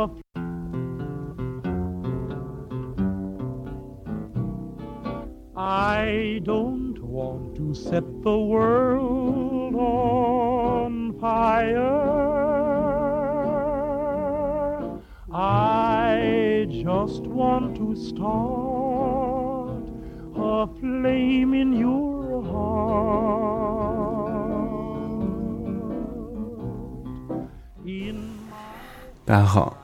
I don't want to set the world on fire. I just want to start a flame in your heart. In 大家好，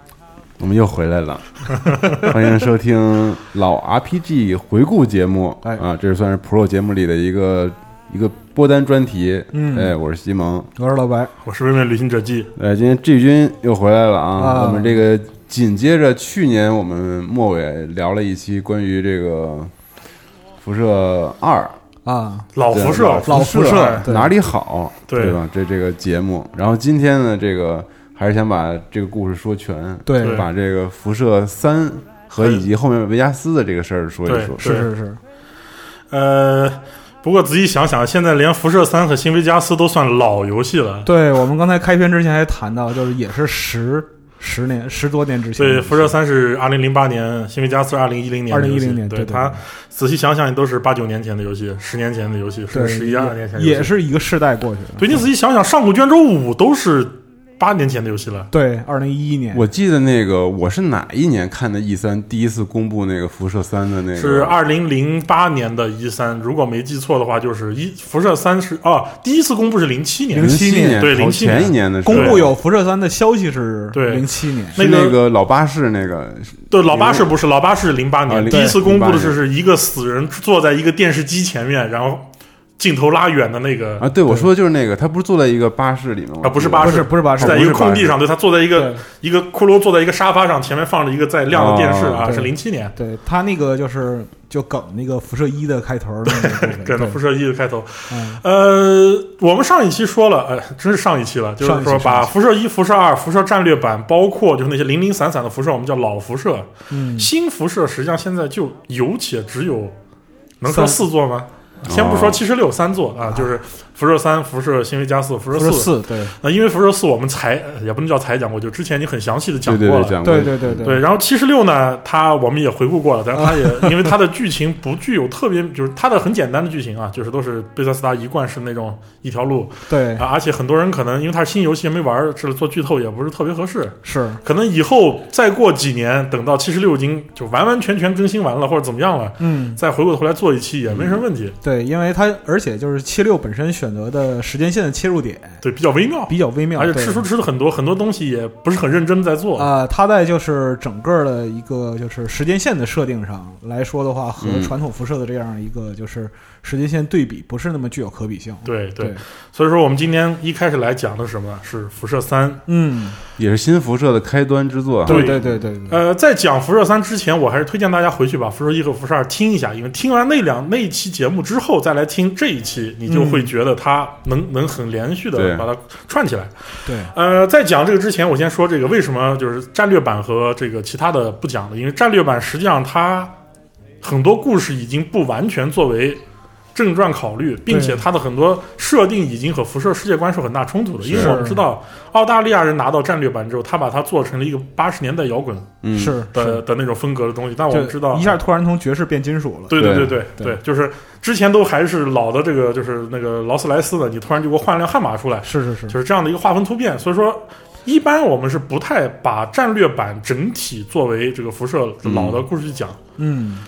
我们又回来了，欢迎收听老 RPG 回顾节目。哎。啊，这是算是 Pro 节目里的一个一个播单专题。嗯。哎，我是西蒙。我是老白，我是微微旅行者记，哎，今天 G 君又回来了啊！啊。我们这个紧接着去年我们末尾聊了一期关于这个辐射二。啊，老辐射，老辐射哪里好，对吧？这这个节目，然后今天呢，这个还是想把这个故事说全，对，把这个辐射三和以及后面维加斯的这个事儿说一说。是是是，呃，不过仔细想想，现在连辐射三和新维加斯都算老游戏了。对我们刚才开篇之前还谈到，就是也是十十年十多年之前，对，辐射三是二零零八年，新维加斯是二零一零年二零一零年对对对它仔细想想，也都是八九年前的游戏，十年前的游戏，对是十一二年前的游戏也。是一个世代过去了。对你仔细想想，上古卷轴五都是八年前的游戏了。对，二零一一年，我记得那个我是哪一年看的 E 三第一次公布那个辐射三的那个？是二零零八年的一三，如果没记错的话，就是一辐射三是哦，第一次公布是零七年，零七年对零七年。前一年的时候。公布有辐射三的消息是对。零七年，是那个那个老巴士那个？对，老巴士不是，老巴士零八啊年、零第一次公布的是是一个死人坐在一个电视机前面，然后镜头拉远的那个啊，对我说的就是那个，他不是坐在一个巴士里面吗？啊，不是巴士，不是巴士在一个空地上，对他坐在一个一个骷髅坐在一一个沙发上，前面放着一个在亮的电视哦啊，是零七年，对他那个就是就梗那个辐射一的开头的那个部分，对，对辐射一的开头。嗯呃，我们上一期说了，呃，真是上一期了，就是说把辐射一、辐射二、辐射战略版，包括就是那些零零散散的辐射，我们叫老辐射。嗯，新辐射实际上现在就有且只有，能说四座吗？先不说七十六三座啊，就是辐射三、辐射新维加斯、辐射辐射四。对。那因为辐射四我们才呃也不能叫才讲过，就之前已经很详细的讲过了。对对对，对对。然后七十六呢，它我们也回顾过了，但是它也 因为它的剧情不具有特别，就是它的很简单的剧情啊，就是都是贝塞斯达一贯是那种一条路对。啊，而且很多人可能因为它是新游戏没玩做剧透也不是特别合适，是，可能以后再过几年，等到七十六已经就完完全全更新完了或者怎么样了，嗯，再回过头来做一期也没什么问题，对，因为它而且就是七六本身选择的时间线的切入点对，比较微妙，比较微妙，而且吃书吃的很多很多东西也不是很认真在做，啊、它在就是整个的一个就是时间线的设定上来说的话，和嗯。传统辐射的这样一个就是时间线对比，不是那么具有可比性。对对对，所以说我们今天一开始来讲的是什么呢？是辐射三。嗯，也是新辐射的开端之作啊。对对对对对对，呃，在讲辐射三之前，我还是推荐大家回去把辐射一和辐射二听一下，因为听完那两那一期节目之后，再来听这一期，你就会觉得它能、能很连续的把它串起来。对呃，在讲这个之前，我先说这个为什么就是战略版和这个其他的不讲了，因为战略版实际上它很多故事已经不完全作为正传考虑，并且它的很多设定已经和辐射世界观是有很大冲突的。因为我们知道，澳大利亚人拿到战略版之后，他把它做成了一个八十年代摇滚嗯，是的，的那种风格的东西，但我就们知道一下突然从爵士变金属了。对对对对对就是之前都还是老的这个，就是那个劳斯莱斯的，你突然就给我换辆悍马出来，是是是，就是这样的一个划分突变。所以说，一般我们是不太把战略版整体作为这个辐射老的故事去讲。嗯。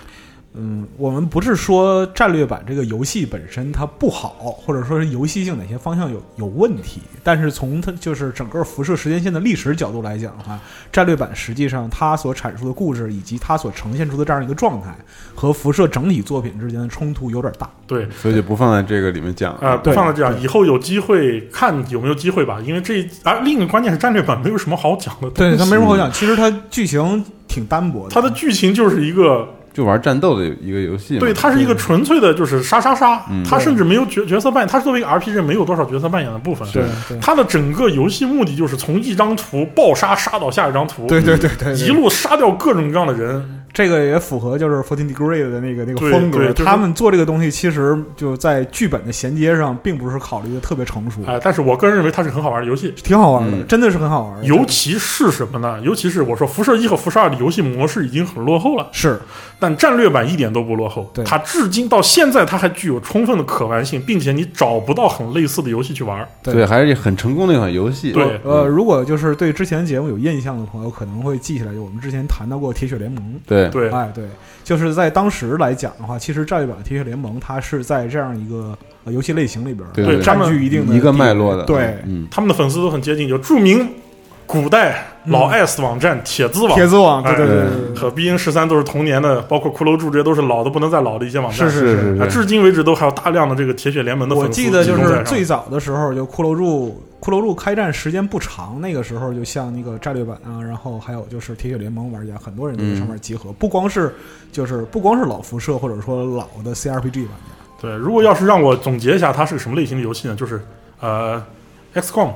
嗯，我们不是说战略版这个游戏本身它不好，或者说是游戏性哪些方向有有问题，但是从它就是整个辐射时间线的历史角度来讲的话，战略版实际上它所阐述的故事以及它所呈现出的这样一个状态，和辐射整体作品之间的冲突有点大。对，所以就不放在这个里面讲了啊、不对放在这样，以后有机会看有没有机会吧。因为这一啊，另一个关键是战略版没有什么好讲的，对，它没什么好讲，其实它剧情挺单薄的。它的剧情就是一个就玩战斗的一个游戏。对，它是一个纯粹的，就是杀杀杀嗯，它甚至没有角角色扮演，它作为一个 RPG 没有多少角色扮演的部分。对对它的整个游戏目的就是从一张图爆杀杀到下一张图，对对对对，一路杀掉各种各样的人。这个也符合就是 Fourteen Degree 的那个那个风格。就是他们做这个东西，其实就在剧本的衔接上，并不是考虑的特别成熟，哎，但是我个人认为它是很好玩的游戏，挺好玩的，嗯真的是很好玩。尤其是什么呢？尤其是我说辐射一和辐射二的游戏模式已经很落后了，是但战略版一点都不落后对。它至今到现在，它还具有充分的可玩性，并且你找不到很类似的游戏去玩。对，还是很成功的一款游戏。对呃，如果就是对之前节目有印象的朋友，可能会记起来，就我们之前谈到过《铁血联盟》。对对，哎，对，就是在当时来讲的话，其实战略版的《铁血联盟》它是在这样一个呃游戏类型里边儿对对占据一定的一个地位脉络的，对，嗯，他们的粉丝都很接近，就著名古代老 S 网站铁子网铁。子网，对哎对对对对对和必应十三都是同年的，包括骷髅柱这些都是老的不能再老的一些网站。是是是啊，至今为止都还有大量的这个铁血联盟的粉我记得就是最早的时候，就骷髅柱，骷髅柱开战时间不长，那个时候就像那个战略版啊，然后还有就是铁血联盟玩家，很多人都在上面集合，不光是就是不光是老辐射或者说老的 CRPG 玩家，对，如果要是让我总结一下，它是个什么类型的游戏呢？就是呃，XCOM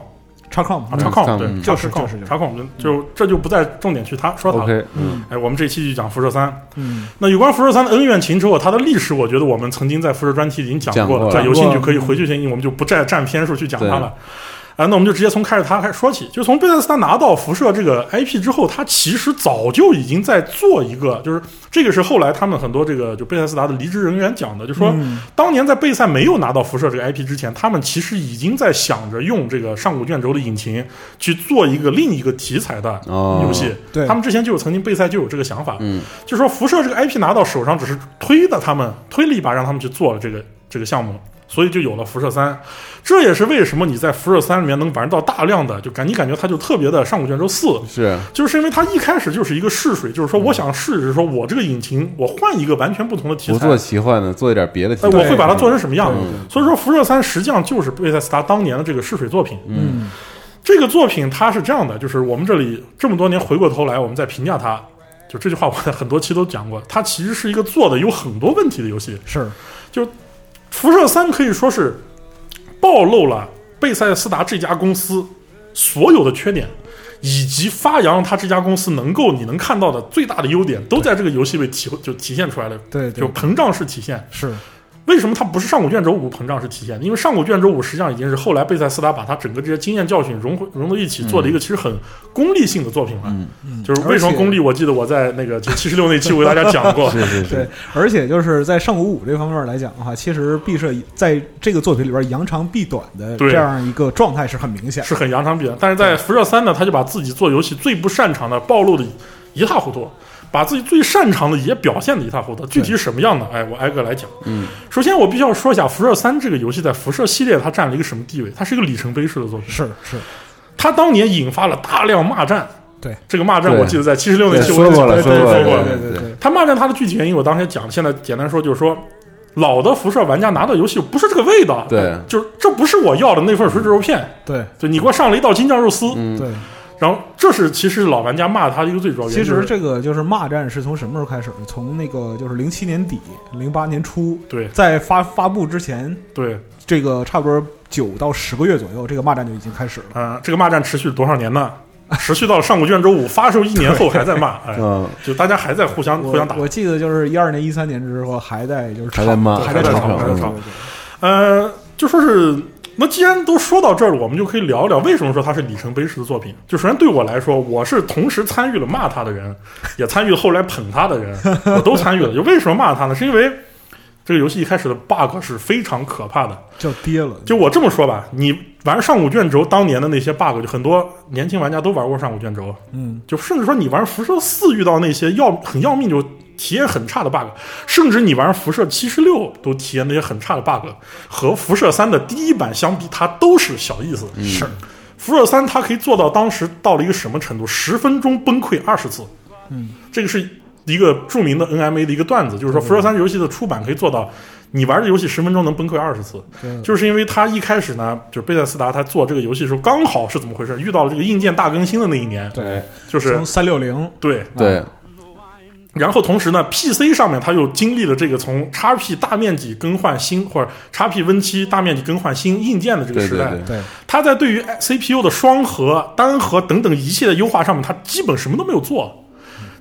叉 com 啊，插 com 对，嗯就是就是就是叉 com 就这就不再重点去它说它了。哎，我们这期就讲辐射三。嗯，那有关辐射三的恩怨情仇啊，它的历史，我觉得我们曾经在辐射专题已经讲过了，在有兴趣可以回去听，我们就不再占篇数去讲它了。啊，那我们就直接从开始他开始说起，就从贝塞斯达拿到辐射这个 IP 之后，他其实早就已经在做一个，就是这个是后来他们很多这个就贝塞斯达的离职人员讲的，就说、嗯。当年在贝塞没有拿到辐射这个 IP 之前，他们其实已经在想着用这个上古卷轴的引擎去做一个另一个题材的哦游戏。对。他们之前就有曾经贝塞就有这个想法，嗯，就说辐射这个 IP 拿到手上，只是推的他们推了一把，让他们去做了这个这个项目，所以就有了辐射三。这也是为什么你在辐射三里面能玩到大量的，就感你感觉它就特别的上古卷轴四，是就是因为它一开始就是一个试水，就是说我想试试说我这个引擎我换一个完全不同的题材不做，奇幻的，做一点别的题哎，材。我会把它做成什么样子？所以说辐射三实际上就是贝塞斯达当年的这个试水作品。嗯这个作品它是这样的，就是我们这里这么多年回过头来，我们在评价它，就这句话我在很多期都讲过，它其实是一个做的有很多问题的游戏。是辐射三可以说是暴露了贝塞斯达这家公司所有的缺点，以及发扬他这家公司能够你能看到的最大的优点，都在这个游戏被体就体现出来了，对对。就膨胀式体现。是为什么它不是上古卷轴五膨胀是体现的？因为上古卷轴五实际上已经是后来贝塞斯达把它整个这些经验教训融回融到一起，做的一个其实很功利性的作品了。嗯嗯就是为什么功利？我记得我在那个就七十六那期我给大家讲过。是是对，，而且就是在上古五这方面来讲的话，其实毕设在这个作品里边扬长避短的这样一个状态是很明显。是很扬长避短。但是在辐射三呢，他就把自己做游戏最不擅长的暴露的一塌糊涂，把自己最擅长的也表现的一塌糊涂。具体是什么样的？哎，我挨个来讲。嗯，首先我必须要说一下，辐射三这个游戏在辐射系列它占了一个什么地位？它是一个里程碑式的作品。是是，它当年引发了大量骂战。对，这个骂战我记得在七十六那对期我也讲说过了，对说过了，对过对对对对，他骂战它的具体原因，我当时也讲了。现在简单说，就是说，老的辐射玩家拿到游戏不是这个味道，对就是这不是我要的那份水煮肉片，对就你给我上了一道京酱肉丝，嗯，对。然后这是其实老玩家骂他的一个最主要原因。其实这个就是骂战是从什么时候开始的？从那个就是零七年底、零八年初，对在发发布之前，对，这个差不多九到十个月左右，这个骂战就已经开始了。呃，这个骂战持续了多少年呢？持续到上古卷轴五发售一年后还在骂，哎，嗯，就大家还在互相互相打。我我记得就是一二年、一三年之后还在就是还在骂吵还在吵，呃，就说是那既然都说到这儿了，我们就可以聊聊为什么说它是里程碑式的作品。就首先对我来说，我是同时参与了骂他的人，也参与了后来捧他的人，我都参与了。就为什么骂他呢？是因为这个游戏一开始的 bug 是非常可怕的。叫跌了。就我这么说吧，你玩上古卷轴当年的那些 bug，就很多年轻玩家都玩过上古卷轴，嗯，就甚至说你玩辐射四遇到那些要很要命就体验很差的 bug，甚至你玩辐射七十六都体验那些很差的 bug，和辐射三的第一版相比，它都是小意思。是辐射三它可以做到当时到了一个什么程度？十分钟崩溃二十次。嗯，这个是一个著名的 NMA 的一个段子，就是说辐射三游戏的出版可以做到。你玩这游戏十分钟能崩溃二十次，对就是因为他一开始呢，就是贝塞斯达他做这个游戏的时候，刚好是怎么回事？遇到了这个硬件大更新的那一年，对，就是从三六零对对，然后同时呢，PC 上面它又经历了这个从 XP 大面积更换新或者 XP Win 七大面积更换新硬件的这个时代，对对对，它在对于 CPU 的双核、单核等等一系列优化上面，它基本什么都没有做。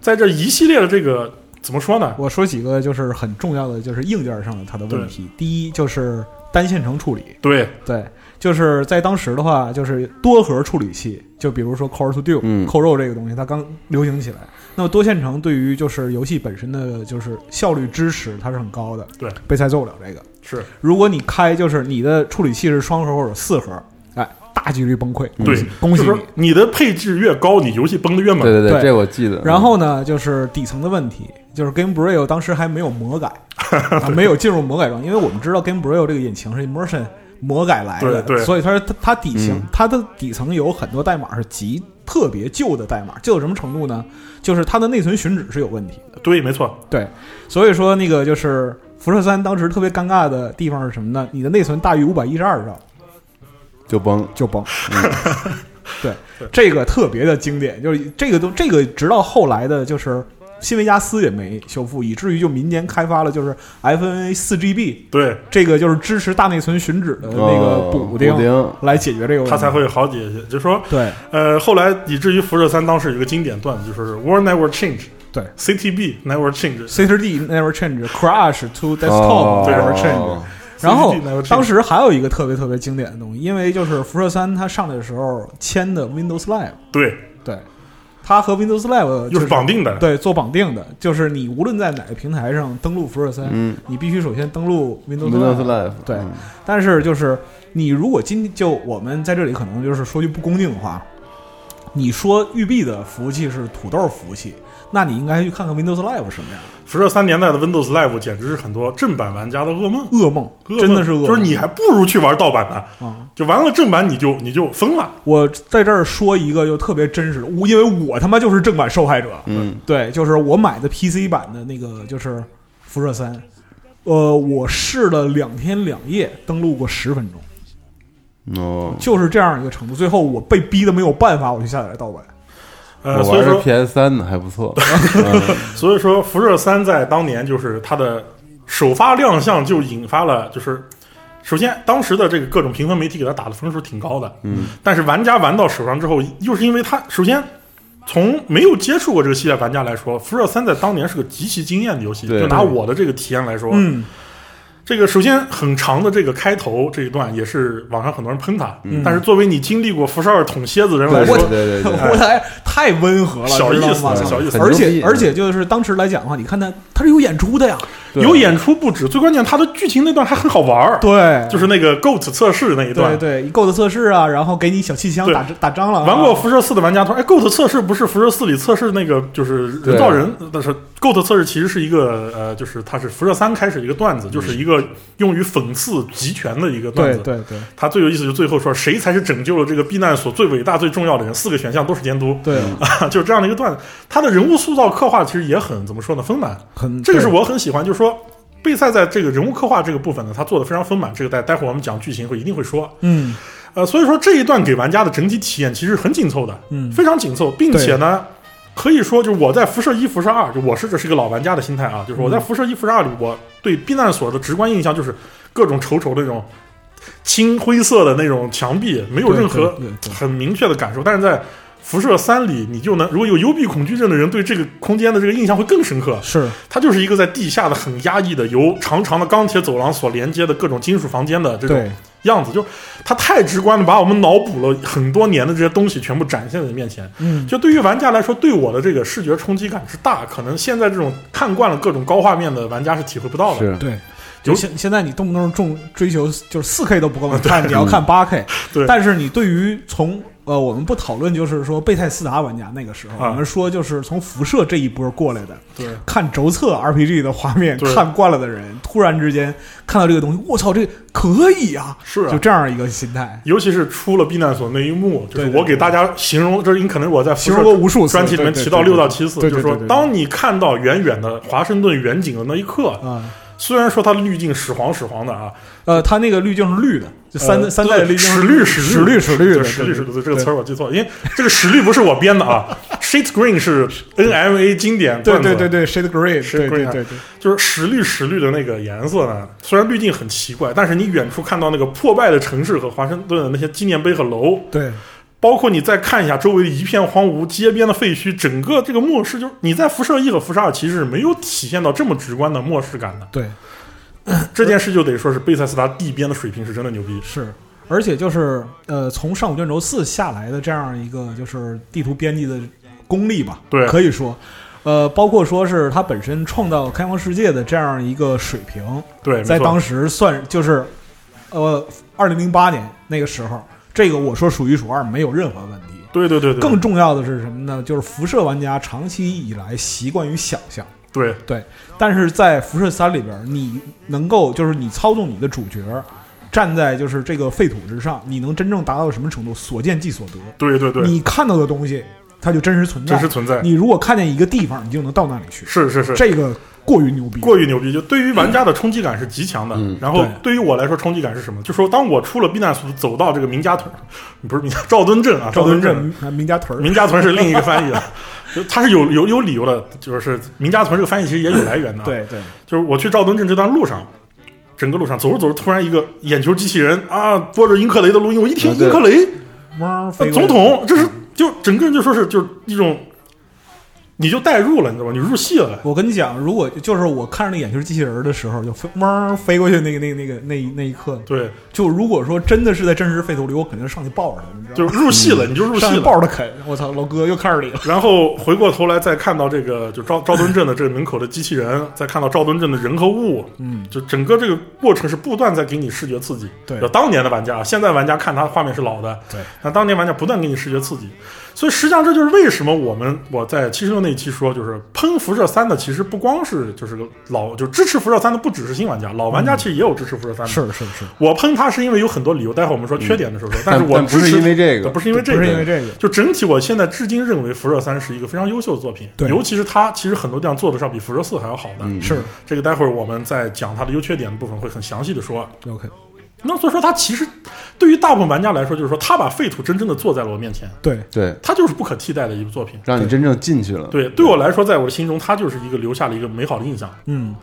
在这一系列的这个怎么说呢？我说几个就是很重要的，就是硬件上的它的问题。第一就是单线程处理，对对，就是在当时的话，就是多核处理器，就比如说 Core to Do、嗯扣肉这个东西，它刚流行起来。那么多线程对于就是游戏本身的就是效率支持，它是很高的。对，备赛做不了这个。是如果你开就是你的处理器是双核或者四核，哎，大几率崩溃。对，恭喜就是你。你的配置越高，你游戏崩的越猛。对对对这我记得。然后呢，就是底层的问题，就是 Game Braille 当时还没有魔改，啊、没有进入魔改状，因为我们知道 Game Braille 这个引擎是 Immersion 魔改来的，对对所以它它它底层、嗯它的底层有很多代码是极特别旧的代码，旧到什么程度呢？就是它的内存寻址是有问题的。对，没错，对，所以说那个就是辐射三当时特别尴尬的地方是什么呢？你的内存大于五百一十二兆就崩，就崩。对，这个特别的经典，就是这个都这个直到后来的，就是新维加斯也没修复，以至于就民间开发了就是 FNA 四 GB 对，这个就是支持大内存寻址的那个哦补丁丁，来解决这个问题，它才会好解决。就是说，对。呃，后来以至于辐射三当时有一个经典段子，就是 War never change，对。CTB never change，CTD never change，Crash to 哦。desktop never change。然后当时还有一个特别特别经典的东西，因为就是辐射三它上来的时候签的 Windows Live，对，对，它和 Windows Live 就是绑定的。对，做绑定的，就是你无论在哪个平台上登录辐射三，嗯你必须首先登录 Windows，Windows Live。Live，对嗯但是就是你如果今就我们在这里可能就是说句不恭敬的话，你说育碧的服务器是土豆服务器，那你应该去看看 Windows Live 什么样，辐射三年代的 Windows Live 简直是很多正版玩家的噩梦，噩梦，噩梦真的是噩梦。就是你还不如去玩盗版呢。啊！就玩了正版，你就你就疯了。我在这儿说一个就特别真实的，我因为我他妈就是正版受害者，嗯，对，就是我买的 PC 版的那个就是辐射三，呃，我试了两天两夜，登录过十分钟。哦，就是这样一个程度。最后我被逼的没有办法，我去下载了盗版。呃，所以说 PS 三呢，还不错。嗯所以说，辐射三在当年就是它的首发亮相就引发了，就是首先当时的这个各种评分媒体给它打的分数挺高的，嗯，但是玩家玩到手上之后，又是因为它首先从没有接触过这个系列玩家来说，辐射三在当年是个极其惊艳的游戏。就拿我的这个体验来说，嗯，这个首先很长的这个开头这一段也是网上很多人喷他，嗯。但是作为你经历过辐射二捅蝎子的人来说对，对对对，我太 太温和了，小意思小意思而且而且就是当时来讲的话，你看他他是有演出的呀，有演出不止，最关键他的剧情那段还很好玩儿。对，就是那个 GOAT 测试那一段。对。对，Goat 测试啊，然后给你小气枪打打蟑螂啊，玩过辐射四的玩家说：“哎，GOAT 测试不是辐射四里测试那个就是人造人，但是 GOAT 测试其实是一个呃，就是它是辐射三开始一个段子，就是一个用于讽刺集权的一个段子。对对对他最有意思就最后说谁才是拯救了这个避难所最伟大最重要的人，四个选项都是监督对，啊，就是这样的一个段子。他的人物塑造刻画其实也很怎么说呢，丰满。很这个是我很喜欢，就是说。贝塞在这个人物刻画这个部分呢，他做的非常丰满。这个待待会儿我们讲剧情会一定会说。嗯呃，所以说这一段给玩家的整体体验其实很紧凑的，嗯非常紧凑，并且呢，可以说就是我在辐射一、辐射二，就我是这是一个老玩家的心态啊，就是我在辐射一、辐射二里，我对避难所的直观印象就是各种丑丑的那种青灰色的那种墙壁，没有任何很明确的感受，但是在辐射三里，你就能如果有幽闭恐惧症的人，对这个空间的这个印象会更深刻。是。它就是一个在地下的很压抑的，由长长的钢铁走廊所连接的各种金属房间的这种对样子，就它太直观的把我们脑补了很多年的这些东西全部展现在你面前。嗯就对于玩家来说，对我的这个视觉冲击感之大，可能现在这种看惯了各种高画面的玩家是体会不到的。是对。就现现在你动不动重追求就是四 K 都不够 看，你要看八 K。对但是你对于从呃，我们不讨论就是说贝泰斯达玩家那个时候，啊。我们说就是从辐射这一波过来的，对。看轴测 RPG 的画面看惯了的人，突然之间看到这个东西，我操，这可以啊！是啊。就这样一个心态，尤其是出了避难所那一幕，就是我给大家形容，这可能我在形容过无数次专题里面提到六到七次，就是说当你看到远远的华盛顿远景的那一刻，啊，虽然说它滤镜屎黄屎黄的啊，呃，它那个滤镜是绿的，就三、呃三代的滤镜屎绿屎屎绿屎绿的，屎绿屎绿，这个词儿。我记错了，因为 这个屎绿不是我编的啊，shit green 是 NMA 经典对，对对对 shit green，shade 对对 green 对对，就是屎绿屎绿的那个颜色呢，虽然滤镜很奇怪，但是你远处看到那个破败的城市和华盛顿的那些纪念碑和楼，对包括你再看一下周围一片荒芜、街边的废墟，整个这个末世，就是你在辐射一和辐射二其实是没有体现到这么直观的末世感的。对 这件事就得说是贝塞斯达地边的水平是真的牛逼。是，而且就是呃，从上古卷轴四下来的这样一个就是地图编辑的功力吧，对可以说。呃，包括说是他本身创造开放世界的这样一个水平，对，在当时算就是，呃，二零零八年那个时候，这个我说数一数二，没有任何问题。对对对对，更重要的是什么呢？就是辐射玩家长期以来习惯于想象，对对，但是在辐射三里边，你能够就是你操纵你的主角，站在就是这个废土之上，你能真正达到什么程度？所见即所得，对对对，你看到的东西，它就真实存在。真实存在，你如果看见一个地方，你就能到那里去，是是是。这个过于牛逼。过于牛逼，就对于玩家的冲击感是极强的。嗯然后对对于我来说，冲击感是什么？就说当我出了避难所，走到这个明家屯，不是明家赵墩镇啊，赵墩墩镇啊名家屯儿，明家屯是另一个翻译的，就它是有有有理由的，就是明家屯这个翻译其实也有来源的。，对对，就是我去赵墩镇这段路上，整个路上走着走着，突然一个眼球机器人啊，播着英克雷的录音，我一听英克雷，总统，这是就整个人就说是就是一种，你就代入了，你知道吧？你入戏了。我跟你讲，如果就是我看着那眼球机器人的时候，就飞嗡飞过去那个那个那个那一那一刻，对，就如果说真的是在真实废土里，我肯定上去抱着他，你知道吗？就是入戏了，你就入戏。抱着他啃，我操，老哥又看着你了。然后回过头来再看到这个，就赵赵墩镇的这个门口的机器人，再看到赵墩镇的人和物，嗯，就整个这个过程是不断在给你视觉刺激。对有当年的玩家，现在玩家看它画面是老的，对，那当年玩家不断给你视觉刺激，所以实际上这就是为什么我们我在七十六那一期说，就是喷辐射三的，其实不光是就是老，就支持辐射三的不只是新玩家，老玩家其实也有支持辐射三的。是是是，我喷它是因为有很多理由，待会儿我们说缺点的时候说，但是我不是因为这个不是因为这个不，是因为这个，就整体，我现在至今认为《辐射三》是一个非常优秀的作品，对尤其是它其实很多地方做得上比《辐射四》还要好的。嗯是这个待会儿我们在讲它的优缺点的部分会很详细的说。OK，那所以说，他其实对于大部分玩家来说，就是说，他把废土真正的做在了我面前，对对，他就是不可替代的一部作品。让你真正进去了。对，对我来说，在我的心中，他就是一个留下了一个美好的印象。嗯，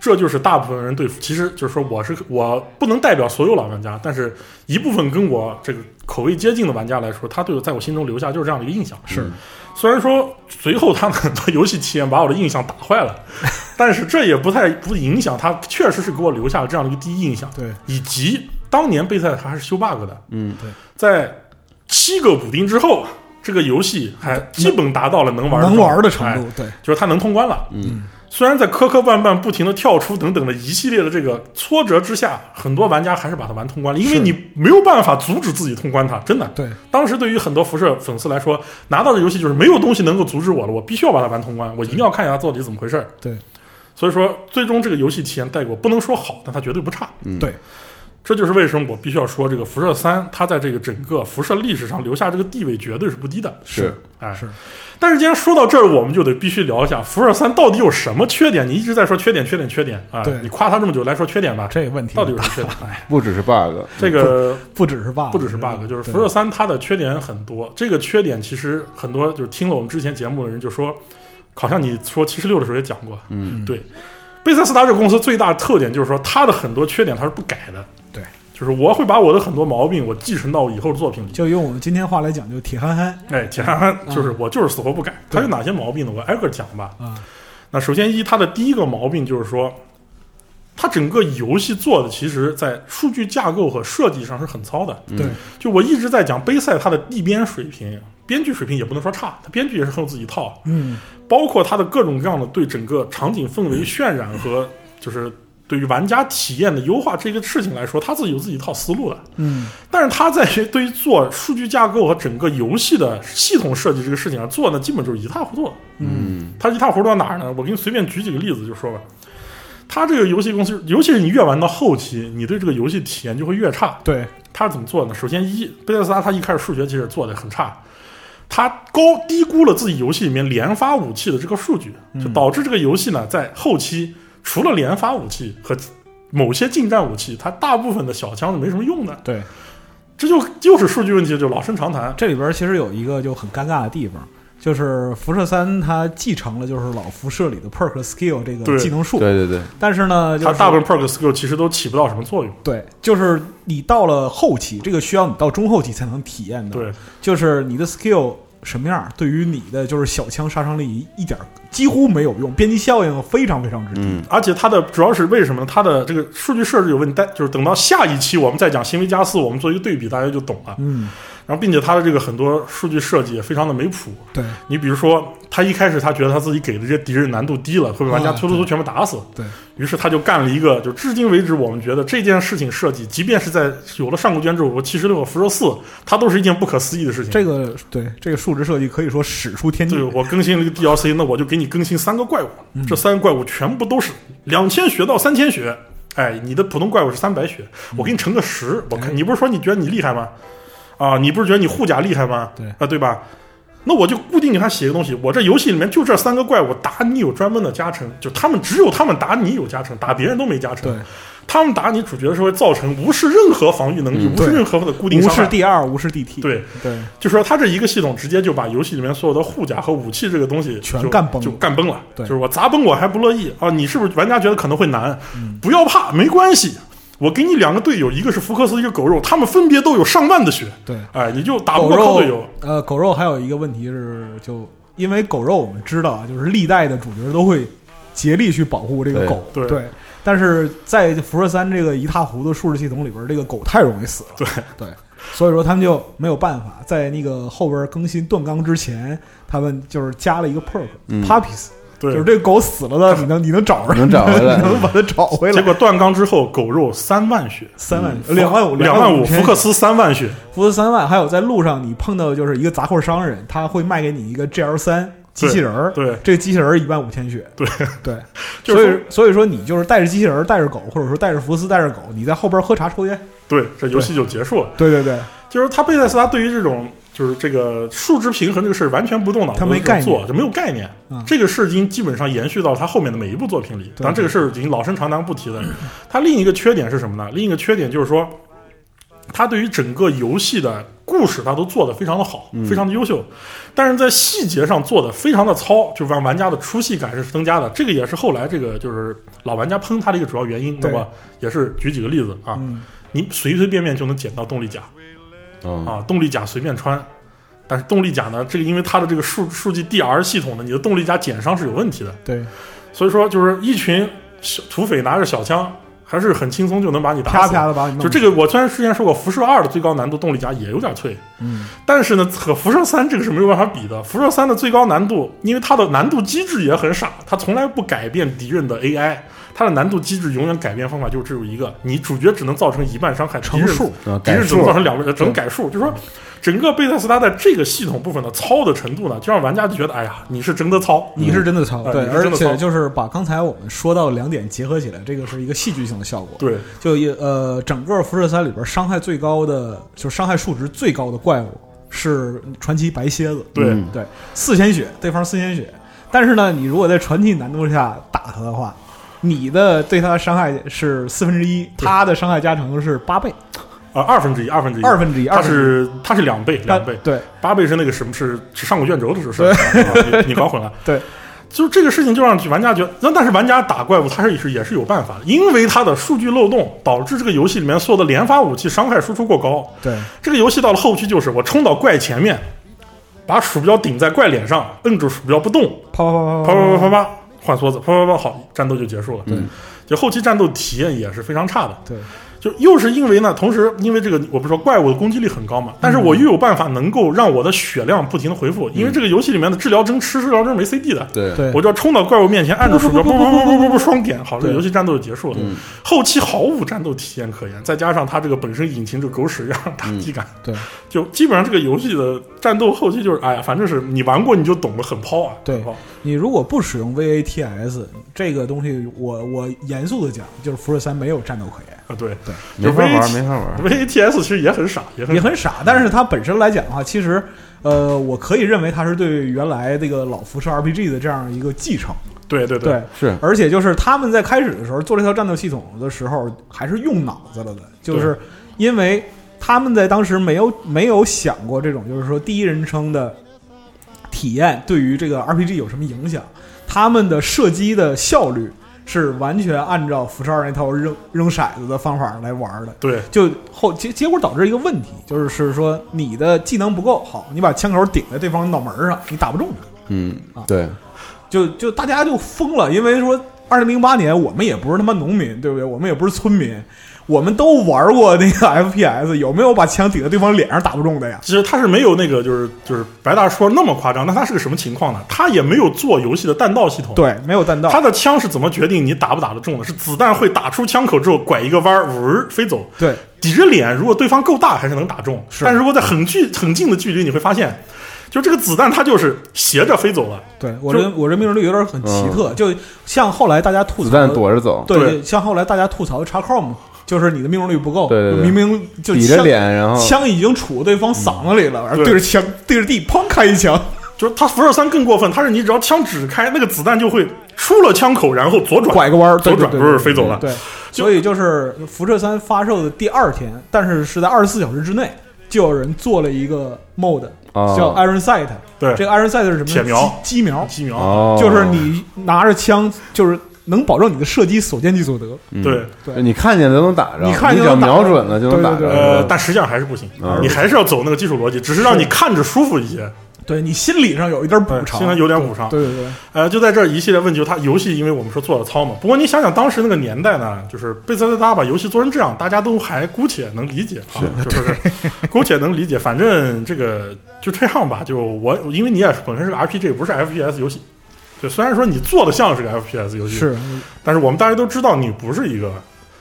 这就是大部分人对，其实就是说，我是我不能代表所有老玩家，但是一部分跟我这个口味接近的玩家来说，他对我在我心中留下就是这样的一个印象。是虽然说随后他们很多游戏体验把我的印象打坏了，但是这也不太不影响他确实是给我留下了这样的一个第一印象，对。以及当年贝塞他还是修 bug 的，嗯，对。在七个补丁之后，这个游戏还基本达到了能玩能玩的程哎度，对。就是它能通关了。嗯，虽然在磕磕绊绊、不停的跳出等等的一系列的这个挫折之下，很多玩家还是把它玩通关了，因为你没有办法阻止自己通关它，真的。对当时对于很多辐射粉丝来说，拿到的游戏就是没有东西能够阻止我了，我必须要把它玩通关，我一定要看一下到底怎么回事儿。对所以说，最终这个游戏体验带给我不能说好，但它绝对不差。嗯对，这就是为什么我必须要说，这个辐射三它在这个整个辐射历史上留下这个地位绝对是不低的。是哎，是。但是既然说到这儿，我们就得必须聊一下辐射三到底有什么缺点？你一直在说缺点、缺点、缺点啊！对你夸它这么久，来说缺点吧，这个问题到底有什么缺点？哎，不只是 bug，这个不只是 bug，不只是 bug，就是对辐射三它的缺点很多。这个缺点其实很多，就是听了我们之前节目的人就说，好像你说七十六的时候也讲过，嗯，对。贝塞斯达这个公司最大的特点就是说，它的很多缺点它是不改的。对，就是我会把我的很多毛病我继承到以后的作品里。就用我们今天话来讲，就铁憨憨哎，铁憨憨就是我就是死活不改。他有哪些毛病呢？我挨个讲吧。啊，那首先一，它的第一个毛病就是说，它整个游戏做的其实在数据架构和设计上是很糙的。嗯对就我一直在讲杯赛它的地边水平，编剧水平也不能说差，它编剧也是很有自己一套，嗯包括它的各种各样的对整个场景氛围渲染和就是对于玩家体验的优化这个事情来说，他自己有自己一套思路的。嗯但是他在于 对于做数据架构和整个游戏的系统设计这个事情上做呢，基本就是一塌糊涂。嗯他一塌糊涂到哪儿呢？我给你随便举几个例子就说吧。他这个游戏公司，尤其是你越玩到后期，你对这个游戏体验就会越差。对他是怎么做的呢？首先一，贝塞斯达他一开始数学其实做的很差，他高低估了自己游戏里面连发武器的这个数据，就导致这个游戏呢在后期除了连发武器和某些近战武器，它大部分的小枪是没什么用的。对，这就又是数据问题，就老生常谈。这里边其实有一个就很尴尬的地方，就是辐射三它继承了就是老辐射里的 perk skill 这个技能树，对对对，但是呢，就是它大部分 perk skill 其实都起不到什么作用。对，就是你到了后期，这个需要你到中后期才能体验的。对，就是你的 skill 什么样，对于你的就是小枪杀伤力一点几乎没有用，边际效应非常非常之低。嗯，而且它的主要是为什么呢？它的这个数据设置有问题，但就是等到下一期我们再讲新维加四，我们做一个对比，大家就懂了。嗯，然后，并且它的这个很多数据设计也非常的没谱。对你比如说，他一开始他觉得他自己给的这些敌人难度低了，会被玩家啊突突突全部打死。对，于是他就干了一个，就至今为止我们觉得这件事情设计，即便是在有了上古卷轴和七十六和辐射四，它都是一件不可思议的事情。这个对这个数值设计可以说使出天际对，。我更新了一个 DLC，那我就给你更新三个怪物，嗯这三个怪物全部都是两千血到三千血。哎，你的普通怪物是三百血，嗯我给你乘个十。我哎看你不是说你觉得你厉害吗？啊，你不是觉得你护甲厉害吗？对啊，对吧？那我就固定给他写个东西，我这游戏里面就这三个怪物打你有专门的加成，就他们只有他们打你有加成，打别人都没加成。对，他们打你主角的时候会造成无视任何防御能力，嗯无视任何的固定无伤害视。第二，无视 DT。对，对，就说他这一个系统直接就把游戏里面所有的护甲和武器这个东西全干崩就干崩了。对就是我砸崩我还不乐意啊！你是不是玩家觉得可能会难？嗯不要怕，没关系。我给你两个队友，一个是福克斯，一个狗肉，他们分别都有上万的血。对，哎，你就打不狗肉过靠队友。呃，狗肉还有一个问题是，就因为狗肉我们知道啊，就是历代的主角都会竭力去保护这个对。狗，对。但是在辐射三这个一塌糊涂数值系统里边，这个狗太容易死了，对。对，所以说他们就没有办法在那个后边更新断钢之前，他们就是加了一个 perk、嗯。Puppies，就是，这个狗死了的，你能你能找着，能找回来 你能把它找回来。结果断钢之后，狗肉三万血，三万两万五两，万五福克斯三万血。福斯三万，还有在路上你碰到的就是一个杂货商人，他会卖给你一个 GL 三机器人儿，对这个机器人儿一万五千血，对对，所以所以说你就是带着机器人儿，带着狗，或者说带着福斯，带着狗，你在后边喝茶抽烟，对，这游戏就结束了。对对对，就是他贝塞斯达对于这种就是这个数值平衡这个事儿完全不动脑子，他没概念做，就没有概念。嗯这个事已经基本上延续到他后面的每一部作品里。当然，这个事儿已经老生常谈不提了。他另一个缺点是什么呢？另一个缺点就是说，他对于整个游戏的故事，他都做得非常的好，非常的优秀，但是在细节上做的非常的糙，就让玩家的出戏感是增加的。这个也是后来这个就是老玩家喷他的一个主要原因，对那么也是举几个例子啊，嗯，你随随便便就能捡到动力甲。嗯啊，动力甲随便穿，但是动力甲呢，这个因为它的这个数数据 DR 系统呢，你的动力甲减伤是有问题的，对，所以说就是一群小土匪拿着小枪，还是很轻松就能把你打死。啪啪的把你。就这个，我虽然之前说过，辐射二的最高难度动力甲也有点脆，嗯，但是呢，和辐射三这个是没有办法比的。辐射三的最高难度，因为它的难度机制也很傻，它从来不改变敌人的 AI，它的难度机制永远改变方法就只有一个，你主角只能造成一半伤害，乘数，敌人只能造成两个，只能改数。就是说，整个贝塞斯达在这个系统部分的糙的程度呢，就让玩家就觉得，哎呀，你是真的糙，你是真的糙，嗯对，而且就是把刚才我们说到两点结合起来，这个是一个戏剧性的效果。对。就一呃，整个辐射三里边伤害最高的，就是伤害数值最高的怪物是传奇白蝎子，对。嗯对，四千血，对方四千血。但是呢，你如果在传奇难度下打他的话，你的对他的伤害是四分之一，他的伤害加成是八倍，啊，二分之一，二分之一，二分之一，它二分之一。是他是两倍，两倍，对。八倍是那个什么是是上古卷轴的时候你你搞混了。对，就是这个事情就让玩家觉得，那但是玩家打怪物他是是也是有办法的，因为它的数据漏洞导致这个游戏里面所有的连发武器伤害输出过高。对。这个游戏到了后期就是我冲到怪前面，把鼠标顶在怪脸上，摁住鼠标不动，啪啪啪。啪啪啪啪啪换梭子，啪啪啪好，战斗就结束了。对，就后期战斗体验也是非常差的。对就又是因为呢，同时因为这个，我不是说怪物的攻击力很高嘛，但是我又有办法能够让我的血量不停的回复，因为这个游戏里面的治疗针吃治疗针没 CD 的，对。对，我就要冲到怪物面前，按住鼠标，不不不不不不双点，好，这个游戏战斗就结束了。嗯后期毫无战斗体验可言，再加上它这个本身引擎就狗屎一样的打击感，对就基本上这个游戏的战斗后期就是，哎呀，反正是你玩过你就懂了很抛啊，对你如果不使用 VATS 这个东西，我我严肃的讲，就是辐射三没有战斗可言，啊，对对，没法玩，没法玩。VATS 其实也很傻，也很傻也很傻。但是它本身来讲的话，其实呃，我可以认为它是对原来这个老辐射 RPG 的这样一个继承。对对对，是而且就是他们在开始的时候做这套战斗系统的时候，还是用脑子了的，就是因为他们在当时没有没有想过这种，就是说第一人称的体验对于这个 RPG 有什么影响，他们的射击的效率是完全按照辐射二那套扔扔骰子的方法来玩的。对就后结结果导致一个问题，就是是说你的技能不够好，你把枪口顶在对方脑门上，你打不中他。嗯啊，对，就就大家就疯了，因为说二零零八年我们也不是他妈农民，对不对？我们也不是村民，我们都玩过那个 FPS，有没有把枪顶在对方脸上打不中的呀？其实他是没有那个就是就是白大说那么夸张，那他是个什么情况呢？他也没有做游戏的弹道系统，，对，没有弹道，他的枪是怎么决定你打不打得中的？是子弹会打出枪口之后拐一个弯儿，呜儿飞走，对。抵着脸，如果对方够大还是能打中，是。但是如果在很距很近的距离，你会发现，就这个子弹它就是斜着飞走了。对，我这我这命中率有点很奇特，就像后来大家吐槽子弹躲着走，对，对。像后来大家吐槽的 XCOM，就是你的命中率不够，对对对。明明就抵着脸，然后。枪已经杵对方嗓子里了，然后对对着枪对着地砰开一枪，就是他辐射三更过分，它是你只要枪指开，那个子弹就会出了枪口，然后左转，拐个弯儿，左转不是飞走了。对，所以就是辐射三发售的第二天，但是是在二十四小时之内，就有人做了一个 mode 叫 Iron Sight。对。这个 Iron Sight 是什么？呢？铁苗。机机瞄，鸡苗，哦，就是你拿着枪，就是能保证你的射击所见即所得。嗯。对，对。你看见了都能打着，你看见瞄准了就能打着，对对对。呃，但实际上还是不行，嗯。你还是要走那个基础逻辑，只是让你看着舒服一些，对你心理上有一点补偿，对心里有点补偿。对对对，呃，就在这一系列问题，它游戏因为我们说做了操嘛，不过你想想当时那个年代呢，就是贝塞斯达把游戏做成这样，大家都还姑且能理解啊，就是 姑且能理解，反正这个就这样吧。就我因为你也是本身是个 RPG，不是 FPS 游戏，对，虽然说你做的像是个 FPS 游戏，，是但是我们大家都知道你不是一个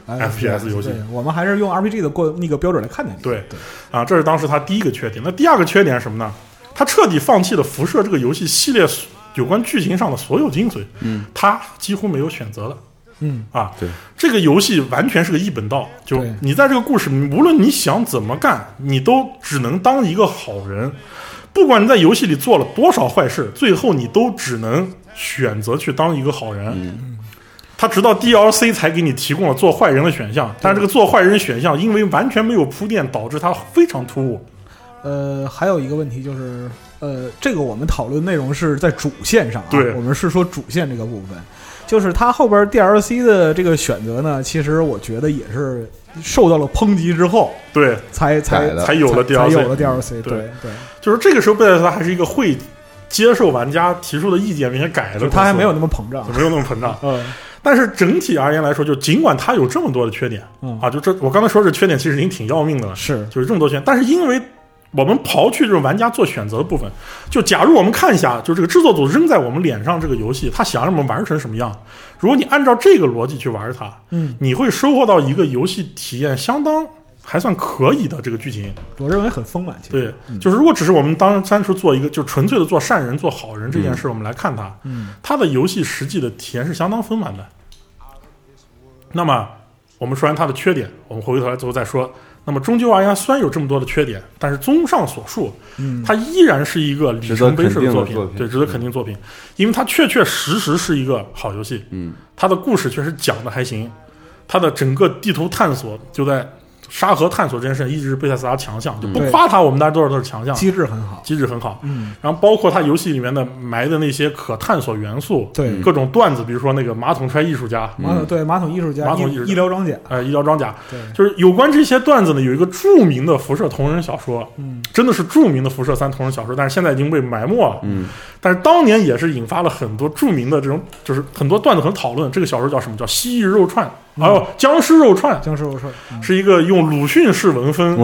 哎 FPS 游戏对我们还是用 RPG 的过那个标准来看待你。对对，啊，这是当时他第一个缺点。那第二个缺点是什么呢？他彻底放弃了辐射这个游戏系列有关剧情上的所有精髓，嗯，它几乎没有选择了。嗯，啊，对，这个游戏完全是个一本道，就你在这个故事，无论你想怎么干，你都只能当一个好人。不管你在游戏里做了多少坏事，最后你都只能选择去当一个好人。嗯。他直到 DLC 才给你提供了做坏人的选项，但是这个做坏人选项因为完全没有铺垫，导致它非常突兀。呃，还有一个问题就是，呃，这个我们讨论内容是在主线上啊，对。我们是说主线这个部分，就是他后边 DLC 的这个选择呢，其实我觉得也是受到了抨击之后对，才才才有了 DLC 才有了 DLC，对。对对，就是这个时候贝塞斯达还是一个会接受玩家提出的意见并且改的它还没有那么膨胀，没有那么膨胀。嗯但是整体而言来说，就尽管它有这么多的缺点嗯啊，就这我刚才说这缺点其实已经挺要命的了，是就是这么多缺点。但是因为我们刨去这种玩家做选择的部分，就假如我们看一下，就这个制作组扔在我们脸上这个游戏，他想让我们玩成什么样？如果你按照这个逻辑去玩它，嗯，你会收获到一个游戏体验相当还算可以的这个剧情。我认为很丰满，对，就是如果只是我们当单纯做一个就纯粹的做善人、做好人这件事，我们来看它，嗯它的游戏实际的体验是相当丰满的。那么，我们说完它的缺点，我们回过头来最后再说。那么，终究而言，虽然有这么多的缺点，但是综上所述，嗯，它依然是一个里程碑式的作品对，值得肯定作品，因为它确确实实是一个好游戏。嗯，它的故事确实讲的还行，它的整个地图探索就在沙盒探索这件事，一直是贝塞斯达强项，就不夸他，我们大家都知道它是强项，机制很好，机制很好。嗯，然后包括他游戏里面的埋的那些可探索元素，对，各种段子，比如说那个马桶揣艺术家，马桶对马桶艺术家，医马桶艺术家。医疗装甲，哎，医疗装甲，对，就是有关这些段子呢，有一个著名的辐射同人小说，嗯。真的是著名的辐射三同人小说，但是现在已经被埋没了。嗯但是当年也是引发了很多著名的这种，就是很多段子很讨论。这个小说叫什么？叫《蜥蜴肉串》，还有《僵尸肉串》，僵尸肉串，嗯是一个用鲁迅式文风，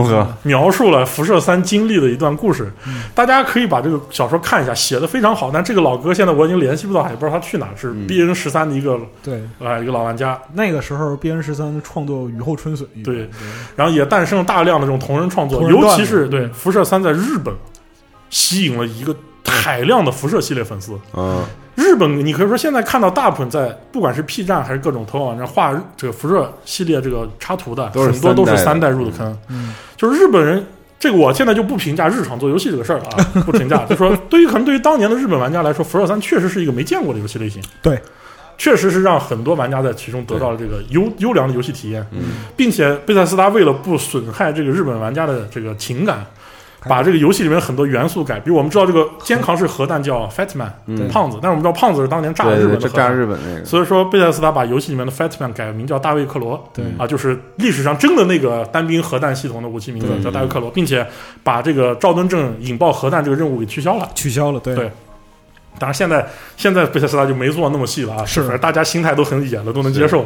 描述了辐射三经历的一段故事。嗯大家可以把这个小说看一下，写的非常好。但这个老哥现在我已经联系不到，也不知道他去哪儿，是嗯 B N 十三的一个对，啊、一个老玩家。那个时候 B N 十三创作雨后春笋，对然后也诞生了大量的这种同人创作，尤其是对嗯辐射三在日本吸引了一个海量的辐射系列粉丝。嗯日本，你可以说现在看到大部分在不管是 P 站还是各种投稿网站画这个辐射系列这个插图的，很多都是三代入的坑。嗯，就是日本人，这个我现在就不评价日常做游戏这个事儿了啊，不评价。就说对于可能对于当年的日本玩家来说，辐射三确实是一个没见过的游戏类型。对，确实是让很多玩家在其中得到了这个优优良的游戏体验，嗯并且贝塞斯达为了不损害这个日本玩家的这个情感，把这个游戏里面很多元素改，比如我们知道这个肩扛式核弹叫 Fatman、嗯。胖子，但是我们知道胖子是当年炸日本的核弹。日本那个，所以说，贝塞斯达把游戏里面的 Fatman 改名叫大卫克罗，对啊，就是历史上真的那个单兵核弹系统的武器名字叫大卫克罗，并且把这个赵敦正引爆核弹这个任务给取消了。取消了，对。对。当然，现在现在贝塞斯达就没做那么细了啊，是。大家心态都很野了，都能接受。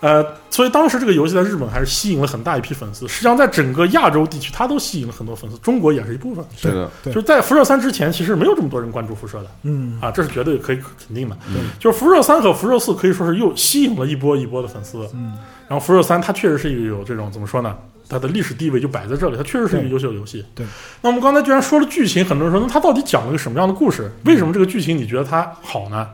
呃，所以当时这个游戏在日本还是吸引了很大一批粉丝。实际上，在整个亚洲地区，它都吸引了很多粉丝，中国也是一部分。是的，对就是在辐射三之前，其实没有这么多人关注辐射的嗯，啊，这是绝对可以肯定的。对就是辐射三和辐射四可以说是又吸引了一波一波的粉丝。嗯，然后辐射三它确实是一个有这种怎么说呢？它的历史地位就摆在这里，它确实是一个优秀的游戏。对。那我们刚才居然说了剧情，很多人说，那它到底讲了个什么样的故事？为什么这个剧情你觉得它好呢？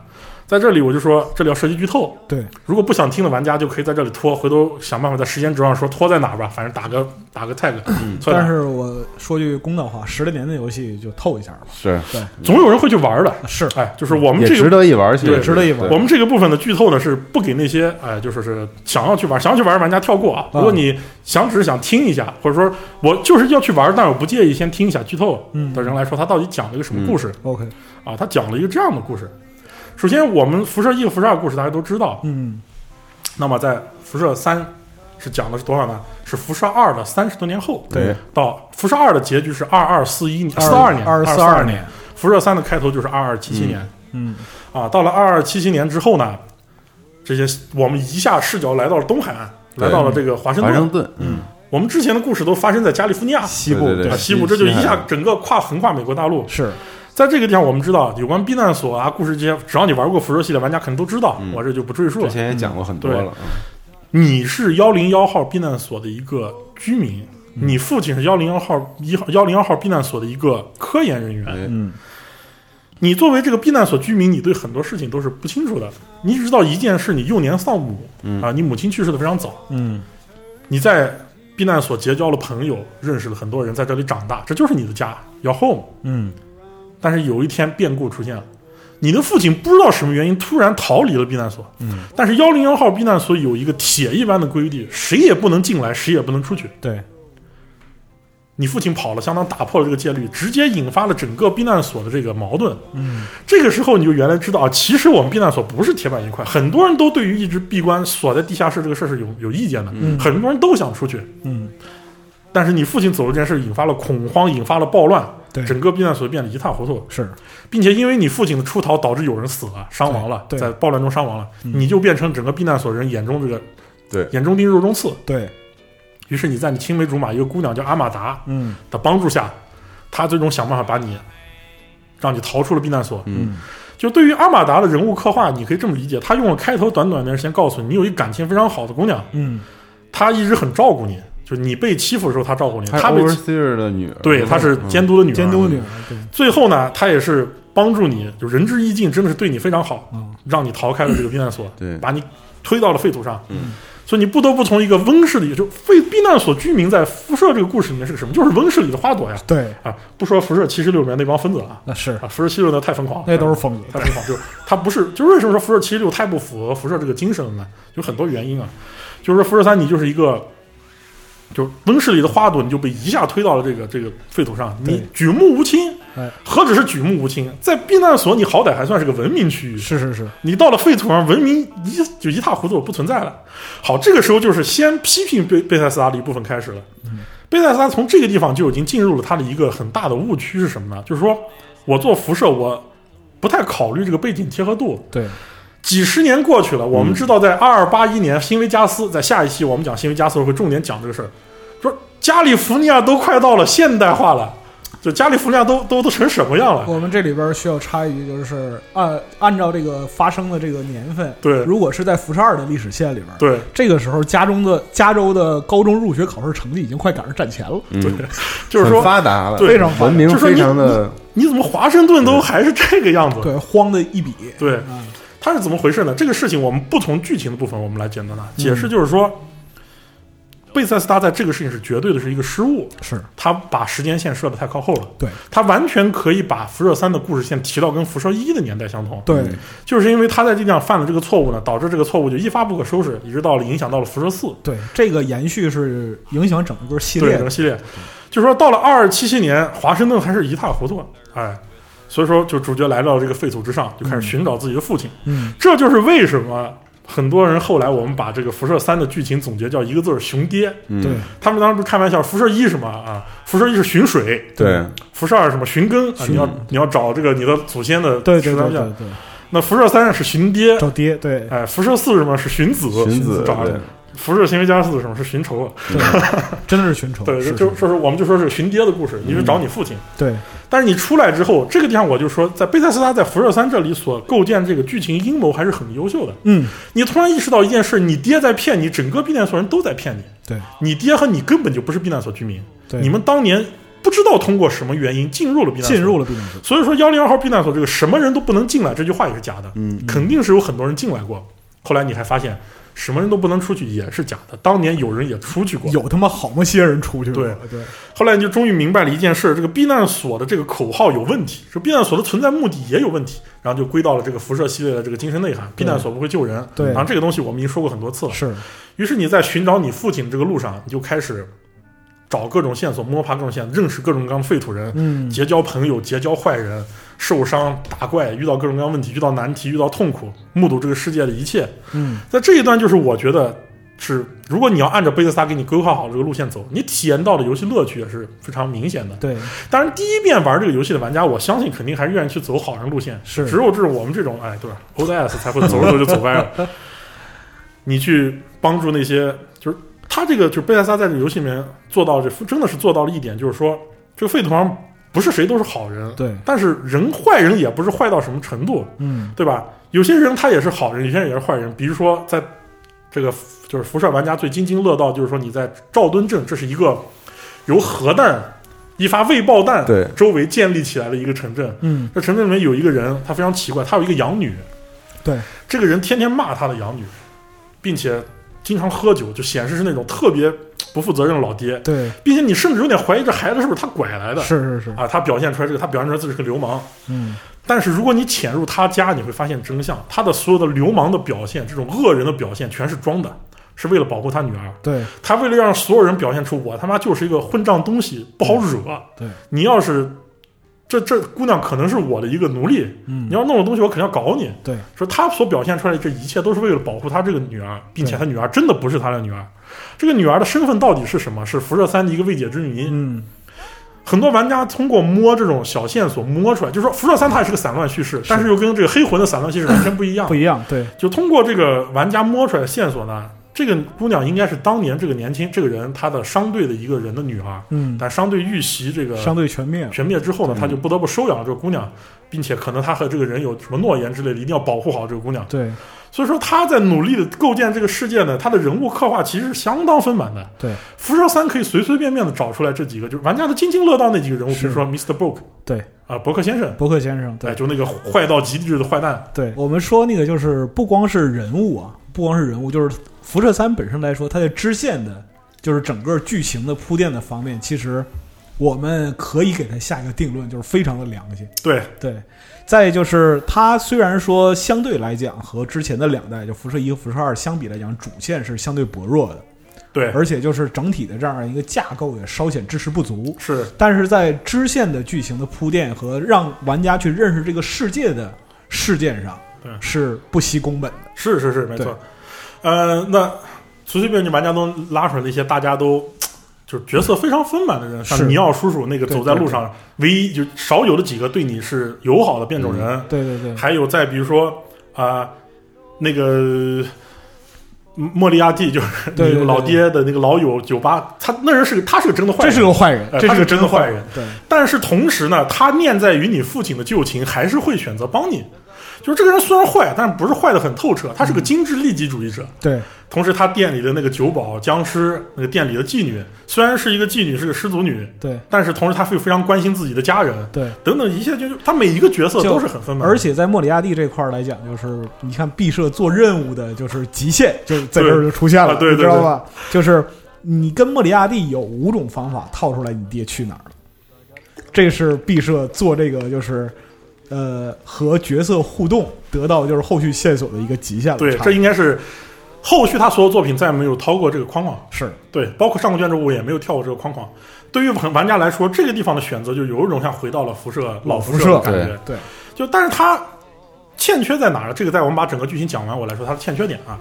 在这里我就说，这里要涉及剧透。对，如果不想听的玩家就可以在这里拖，回头想办法在时间轴上说拖在哪儿吧，反正打个打个 tag。嗯但是我说句公道话，十来年的游戏就透一下吧，是对总有人会去玩的。是哎，就是我们这个值得一玩，其实对值得一玩我们这个部分的剧透呢，是不给那些哎，就是是想要去玩、想要去玩的玩家跳过啊。如果你想只是想听一下，或者说我就是要去玩，但我不介意先听一下剧透嗯的人来说，他到底讲了一个什么故事、OK，啊？他讲了一个这样的故事。首先，我们辐射一和辐射二故事大家都知道，嗯，那么在辐射三是讲的是多少呢？是辐射二的三十多年后，对。到辐射二的结局是二二四一四二年，二四四二年，，辐射三的开头就是二二七七年。嗯，啊，到了二二七七年之后呢，这些我们一下视角来到了东海岸，来到了这个华盛顿。华盛顿，嗯，我们之前的故事都发生在加利福尼亚。西部对对对。啊，西部，这就一下整个跨横跨美国大陆。是在这个地方，我们知道有关避难所啊、故事这些，只要你玩过辐射系列玩家，肯定都知道，嗯我这就不赘述了。之前也讲过很多了，嗯你是幺零幺号避难所的一个居民，嗯你父亲是幺零幺号一号幺零幺号避难所的一个科研人员。哎嗯你作为这个避难所居民，你对很多事情都是不清楚的。你只知道一件事：你幼年丧母，嗯啊，你母亲去世的非常早。嗯你在避难所结交了朋友，认识了很多人，在这里长大，这就是你的家，your home。嗯但是有一天变故出现了，你的父亲不知道什么原因突然逃离了避难所。嗯，但是幺零幺号避难所有一个铁一般的规定，谁也不能进来，谁也不能出去。对，你父亲跑了，相当打破了这个戒律，直接引发了整个避难所的这个矛盾。嗯这个时候你就原来知道啊，其实我们避难所不是铁板一块，很多人都对于一直闭关锁在地下室这个事儿是有有意见的，嗯很多人都想出去。嗯但是你父亲走了这件事，引发了恐慌，引发了暴乱，对。整个避难所变得一塌糊涂，是。并且因为你父亲的出逃，导致有人死了、伤亡了，在暴乱中伤亡了，嗯。你就变成整个避难所人眼中这个对。眼中钉肉中刺。对，于是你在你青梅竹马一个姑娘叫阿玛达嗯。的帮助下，她最终想办法把你让你逃出了避难所。嗯。就对于阿玛达的人物刻画，你可以这么理解：他用了开头短短的时间告诉你，你有一感情非常好的姑娘，嗯。她一直很照顾你，就是你被欺负的时候，他照顾你；她是她被欺 overseer 的女儿，对，他是嗯。监督的女儿。监督女儿，最后呢，他也是帮助你，就仁至义尽，真的是对你非常好，嗯。让你逃开了这个避难所，对。把你推到了废土上。嗯。所以你不得不从一个温室里，就废避难所居民在辐射这个故事里面是个什么？就是温室里的花朵呀！对，啊，不说辐射七十六里面那帮疯子了啊，那是。啊，辐射七十六那太疯狂了，那都是疯子，太疯狂，就是它不是，就是为什么说辐射七十六太不符合辐射这个精神了呢？有很多原因啊，就是说辐射三你就是一个，就是温室里的花朵，你就被一下推到了这个这个废土上，你举目无亲哎，何止是举目无亲，在避难所你好歹还算是个文明区域，是是是，你到了废土上，文明一就一塌糊涂，不存在了。好，这个时候就是先批评贝贝塞斯达的一部分开始了。贝塞斯达从这个地方就已经进入了他的一个很大的误区是什么呢？就是说我做辐射，我不太考虑这个背景贴合度。对，几十年过去了，我们知道在二二八一年，新维加斯在下一期我们讲新维加斯时候会重点讲这个事儿，说加利福尼亚都快到了现代化了，就加利福尼亚都都都成什么样了？我们这里边需要插一句，就是按按照这个发生的这个年份，对。如果是在辐射二的历史线里边，对，这个时候加中的加州的高中入学考试成绩已经快赶上战前了，嗯，就是说发达了，非常发达。文明非常的你怎么华盛顿都还是这个样子？对，慌的一笔，对，啊，它是怎么回事呢？这个事情我们不从剧情的部分我们来简单的解释，就是说，贝塞斯达在这个事情是绝对的是一个失误，是他把时间线设得太靠后了。对他完全可以把辐射三的故事线提到跟辐射一的年代相同。对就是因为他在这地方犯了这个错误呢，导致这个错误就一发不可收拾，一直到了影响到了辐射四。对，这个延续是影响整个系列整个系列，就是说到了二二七七年，华盛顿还是一塌糊涂，哎，所以说就主角来到了这个废土之上，就开始寻找自己的父亲。嗯，这就是为什么很多人后来我们把这个辐射三的剧情总结叫一个字儿“熊爹嗯对”。他们当时不是开玩笑，辐射一是什么啊？辐射一是寻水，对，辐射二是什么寻根啊？你要你要找这个你的祖先的对对对对。对，那辐射三是寻爹，找爹，对哎，辐射四是什么？是寻子，寻子找对辐射行为加速的时候？是寻仇。对，真的是寻仇，对，是就是说是我们就说是寻爹的故事，你是找你父亲。对但是你出来之后，这个地方我就说，在贝塞斯达在辐射三这里所构建这个剧情阴谋还是很优秀的。嗯，你突然意识到一件事，你爹在骗你，整个避难所人都在骗你。对你爹和你根本就不是避难所居民，对，你们当年不知道通过什么原因进入了避难所，进入了避难所，所以说幺零二号避难所这个什么人都不能进来这句话也是假的，嗯肯定是有很多人进来过。后来你还发现什么人都不能出去也是假的，当年有人也出去过。有他妈好么些人出去过，对对后来你就终于明白了一件事：这个避难所的这个口号有问题，这避难所的存在目的也有问题，然后就归到了这个辐射系列的这个精神内涵。避难所不会救人，对然后这个东西我们已经说过很多次了。是，于是你在寻找你父亲这个路上，你就开始找各种线索，摸爬各种线，认识各种各样的废土人，嗯，结交朋友，结交坏人，受伤打怪，遇到各种各样问题，遇到难题，遇到痛苦，目睹这个世界的一切。嗯，在这一段，就是我觉得是，如果你要按照贝塞斯达给你规划好这个路线走，你体验到的游戏乐趣也是非常明显的。对，当然，第一遍玩这个游戏的玩家，我相信肯定还是愿意去走好人路线。是只有这种我们这种，哎，对吧，old ass 才会走着走就走歪了。你去帮助那些，就是他这个，就是贝塞斯达在这个游戏里面做到这，真的是做到了一点，就是说，这个废土上不是谁都是好人，对，但是人坏人也不是坏到什么程度，嗯，对吧？有些人他也是好人，有些人也是坏人。比如说，在这个就是辐射玩家最津津乐道，就是说你在赵墩镇，这是一个由核弹一发未爆弹对周围建立起来的一个城镇。嗯，这城镇里面有一个人，他非常奇怪，他有一个养女，对，这个人天天骂他的养女，并且经常喝酒，就显示是那种特别不负责任的老爹，对，并且你甚至有点怀疑这孩子是不是他拐来的。是是是，啊，他表现出来这个，他表现出来自己是个流氓，嗯，但是如果你潜入他家，你会发现真相，他的所有的流氓的表现，这种恶人的表现，全是装的，是为了保护他女儿。对。他为了让所有人表现出我他妈就是一个混账东西，不好惹。对，你要是这这姑娘可能是我的一个奴隶，嗯你要弄了东西，我肯定要搞你。对，说他所表现出来的这一切都是为了保护他这个女儿，并且对他女儿真的不是他的女儿。这个女儿的身份到底是什么？是辐射三的一个未解之谜。嗯，很多玩家通过摸这种小线索摸出来，就是说辐射三它也是个散乱叙事，但是又跟这个黑魂的散乱叙事完全不一样不。一样，对，就通过这个玩家摸出来的线索呢，这个姑娘应该是当年这个年轻这个人他的商队的一个人的女儿，嗯，但商队遇袭这个商队全灭，全灭之后呢，他就不得不收养了这个姑娘，并且可能他和这个人有什么诺言之类的，一定要保护好这个姑娘。对。所以说他在努力的构建这个世界呢，他的人物刻画其实是相当丰满的。对。辐射三可以随随便便的找出来这几个，就是玩家的津津乐道那几个人物，比如说 Mr. Book 对，啊，伯克先生，伯克先生，对。哎，就那个坏到极致的坏蛋，对，我们说那个就是不光是人物啊，不光是人物，就是辐射三本身来说，它的支线的，就是整个剧情的铺垫的方面，其实我们可以给它下一个定论，就是非常的良心。对，对，再就是它虽然说相对来讲和之前的两代就辐射一和辐射二相比来讲，主线是相对薄弱的，对，而且就是整体的这样一个架构也稍显支持不足。是。但是在支线的剧情的铺垫和让玩家去认识这个世界的事件上对，是不惜工本的。是是是，没错。呃，那随随便便玩家都拉出来了一些大家都 就是角色非常丰满的人，像是尼奥叔叔那个走在路上唯一就少有的几个对你是友好的变种人，对对对，还有再比如说啊、那个。莫利亚蒂就是对对对那个老爹的那个老友酒吧，他那人是个他是个真的坏人这，是个坏人，这是个真的坏人。对但是同时呢，他念在于你父亲的旧情，还是会选择帮你。就是这个人虽然坏，但是不是坏的很透彻，他是个精致利己主义者。对同时，他店里的那个酒保僵尸，那个店里的妓女，虽然是一个妓女，是个失足女，对但是同时他会非常关心自己的家人，对，等等一切，就是他每一个角色都是很丰满。而且在莫里亚蒂这块儿来讲，就是你看毕设做任务的，就是极限就在这儿就出现了，啊对对你知道吧？就是你跟莫里亚蒂有五种方法套出来你爹去哪儿了。这是毕设做这个就是呃和角色互动得到就是后续线索的一个极限了对，这应该是后续他所有作品再也没有逃过这个框框。是对，包括上古卷轴五也没有跳过这个框框。对于玩玩家来说，这个地方的选择就有一种像回到了辐射老辐射的感觉。对就但是它欠缺在哪儿？这个在我们把整个剧情讲完，我来说它的欠缺点啊。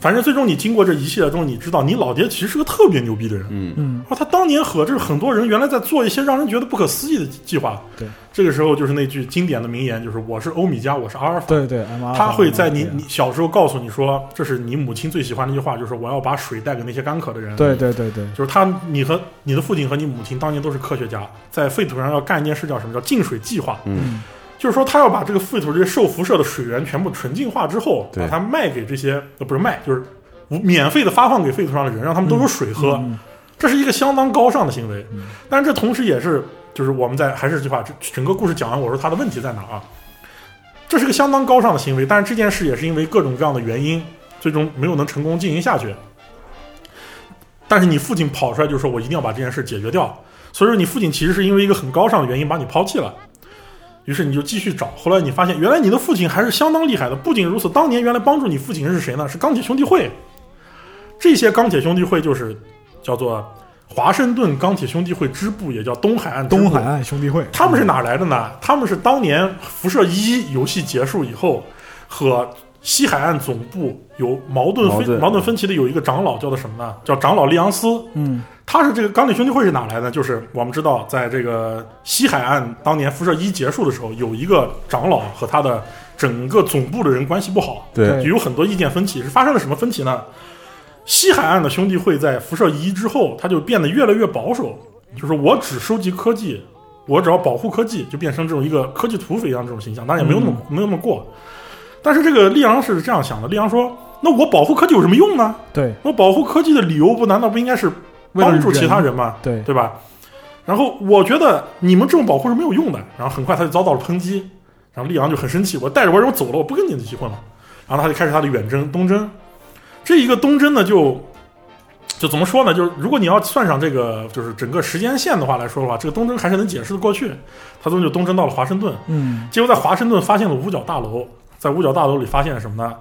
反正最终你经过这一系列中，你知道你老爹其实是个特别牛逼的人。嗯嗯啊，他当年和这很多人原来在做一些让人觉得不可思议的计划。对，这个时候就是那句经典的名言，就是我是欧米伽，我是阿尔法。对对，M 阿尔法他会在你你小时候告诉你说，这是你母亲最喜欢的一句话，就是我要把水带给那些干渴的人。对对对对就是他，你和你的父亲和你母亲当年都是科学家，在废土上要干一件事，叫什么叫净水计划？嗯就是说他要把这个废土这些受辐射的水源全部纯净化之后，把它卖给这些呃不是卖，就是免费的发放给废土上的人，让他们都有水喝。嗯这是一个相当高尚的行为，但是这同时也是，就是我们在还是这句话，这整个故事讲完，我说他的问题在哪啊？这是个相当高尚的行为，但是这件事也是因为各种各样的原因，最终没有能成功进行下去。但是你父亲跑出来就说：“我一定要把这件事解决掉。”所以说，你父亲其实是因为一个很高尚的原因把你抛弃了。于是你就继续找，后来你发现，原来你的父亲还是相当厉害的。不仅如此，当年原来帮助你父亲人是谁呢？是钢铁兄弟会。这些钢铁兄弟会就是叫做华盛顿钢铁兄弟会支部，也叫东海岸东海岸兄弟会，他们是哪来的呢？他们是当年辐射一游戏结束以后，和西海岸总部有矛盾分矛盾分歧的有一个长老叫做什么呢？叫长老利昂斯。嗯他是这个钢铁兄弟会是哪来的？就是我们知道，在这个西海岸当年辐射一结束的时候，有一个长老和他的整个总部的人关系不好，对对有很多意见分歧。是发生了什么分歧呢？西海岸的兄弟会在辐射一之后，他就变得越来越保守，就是我只收集科技，我只要保护科技，就变成这种一个科技土匪一样这种形象。当然也没有那么、没有那么过。但是这个利昂是这样想的，利昂说：“那我保护科技有什么用呢？对我保护科技的理由不难道不应该是帮助其他人人吗？对对吧？然后我觉得你们这种保护是没有用的。然后很快他就遭到了抨击，然后利昂就很生气，我带着我人我走了，我不跟你们一起混了。然后他就开始他的远征东征。这一个东征呢，就就怎么说呢？就是如果你要算上这个就是整个时间线的话来说的话，这个东征还是能解释的过去。他最终就东征到了华盛顿，嗯结果在华盛顿发现了五角大楼，在五角大楼里发现了什么呢？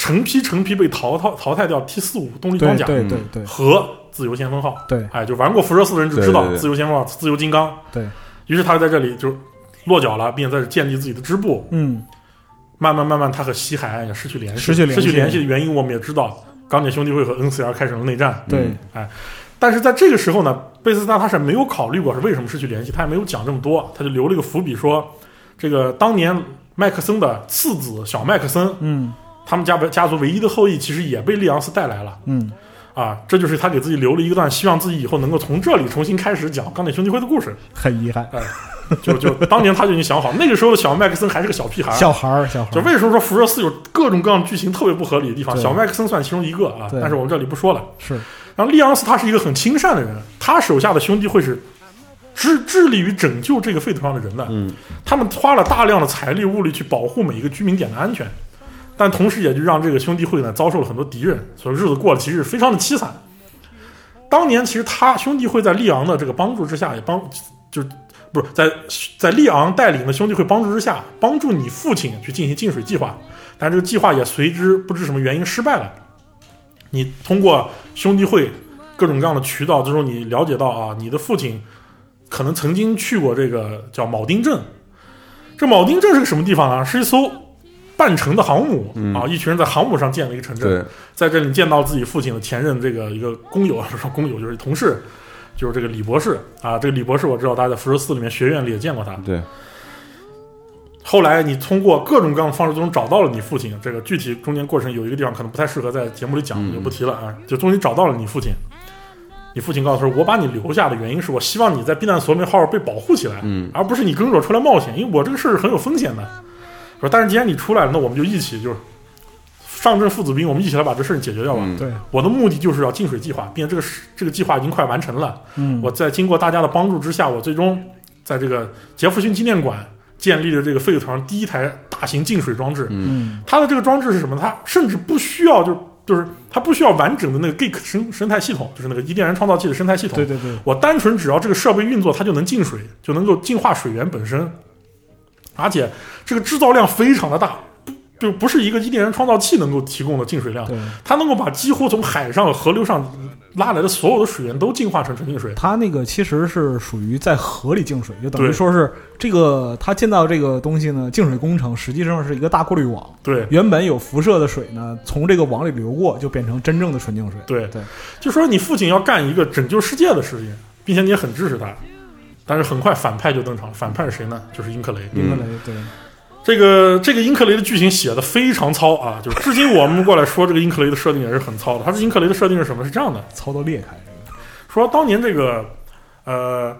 成批成批被淘汰淘汰掉 T 四五动力装甲对对对和自由先锋号。对哎，就玩过辐射四的人就知道自由先锋号、自由金刚。对，于是他在这里就落脚了，并且在这建立自己的支部。嗯慢慢慢慢，他和西海岸也失去联系。失去联系失去联系的原因我们也知道，钢铁兄弟会和 NCR 开始了内战。对但是在这个时候呢，贝斯纳他是没有考虑过是为什么失去联系，他也没有讲这么多，他就留了一个伏笔说，这个当年麦克森的次子小麦克森，嗯他们家家族唯一的后裔其实也被利昂斯带来了嗯啊，这就是他给自己留了一个段，希望自己以后能够从这里重新开始讲钢铁兄弟会的故事。很遗憾，就就 当年他就已经想好，那个时候的小麦克森还是个小屁孩。小孩儿小孩儿，就为什么说辐射四有各种各样剧情特别不合理的地方？小麦克森算其中一个啊，但是我们这里不说了。是然后利昂斯他是一个很亲善的人，他手下的兄弟会是致致力于拯救这个废土上的人的。嗯，他们花了大量的财力物力去保护每一个居民点的安全，但同时也就让这个兄弟会呢遭受了很多敌人，所以日子过得其实非常的凄惨。当年其实他兄弟会在利昂的这个帮助之下，也帮就不是在在利昂带领的兄弟会帮助之下，帮助你父亲去进行净水计划，但这个计划也随之不知什么原因失败了。你通过兄弟会各种各样的渠道，最终你了解到啊，你的父亲可能曾经去过这个叫铆钉镇。这铆钉镇是个什么地方呢？是一艘半城的航母、嗯啊，一群人在航母上建了一个城镇。在这里见到自己父亲的前任这个一个工友，不是说工友就是同事，就是这个李博士啊。这个李博士我知道，大家在辐射四里面学院里也见过他。对，后来你通过各种各样的方式，最终找到了你父亲。这个具体中间过程有一个地方可能不太适合在节目里讲，嗯就不提了啊。就终于找到了你父亲。你父亲告诉说：“我把你留下的原因是我希望你在避难所里面好好被保护起来，嗯而不是你跟着我出来冒险，因为我这个事儿很有风险的。说，但是既然你出来了，那我们就一起就是上阵父子兵，我们一起来把这事儿解决掉吧。嗯对，我的目的就是要净水计划，并且这个是这个计划已经快完成了。嗯我在经过大家的帮助之下，我最终在这个杰弗逊纪念馆建立了这个废土上第一台大型净水装置。嗯嗯它的这个装置是什么？它甚至不需要就就是它不需要完整的那个 Geek 生生态系统，就是那个伊甸园创造器的生态系统。对对对，我单纯只要这个设备运作，它就能进水，就能够净化水源本身，而且这个制造量非常的大，不就不是一个伊甸园创造器能够提供的净水量，对，它能够把几乎从海上、河流上拉来的所有的水源都净化成纯净水。它那个其实是属于在河里净水，就等于说是这个它建造这个东西呢，净水工程实际上是一个大过滤网。对原本有辐射的水呢，从这个网里流过，就变成真正的纯净水。对对，就说你父亲要干一个拯救世界的事情，并且你也很支持他，但是很快反派就登场了。反派是谁呢？就是英克雷。英克雷对，这个这个英克雷的剧情写的非常糙啊，就是至今我们过来说这个英克雷的设定也是很糙的。他的英克雷的设定是什么？是这样的，糙到裂开，说当年这个呃，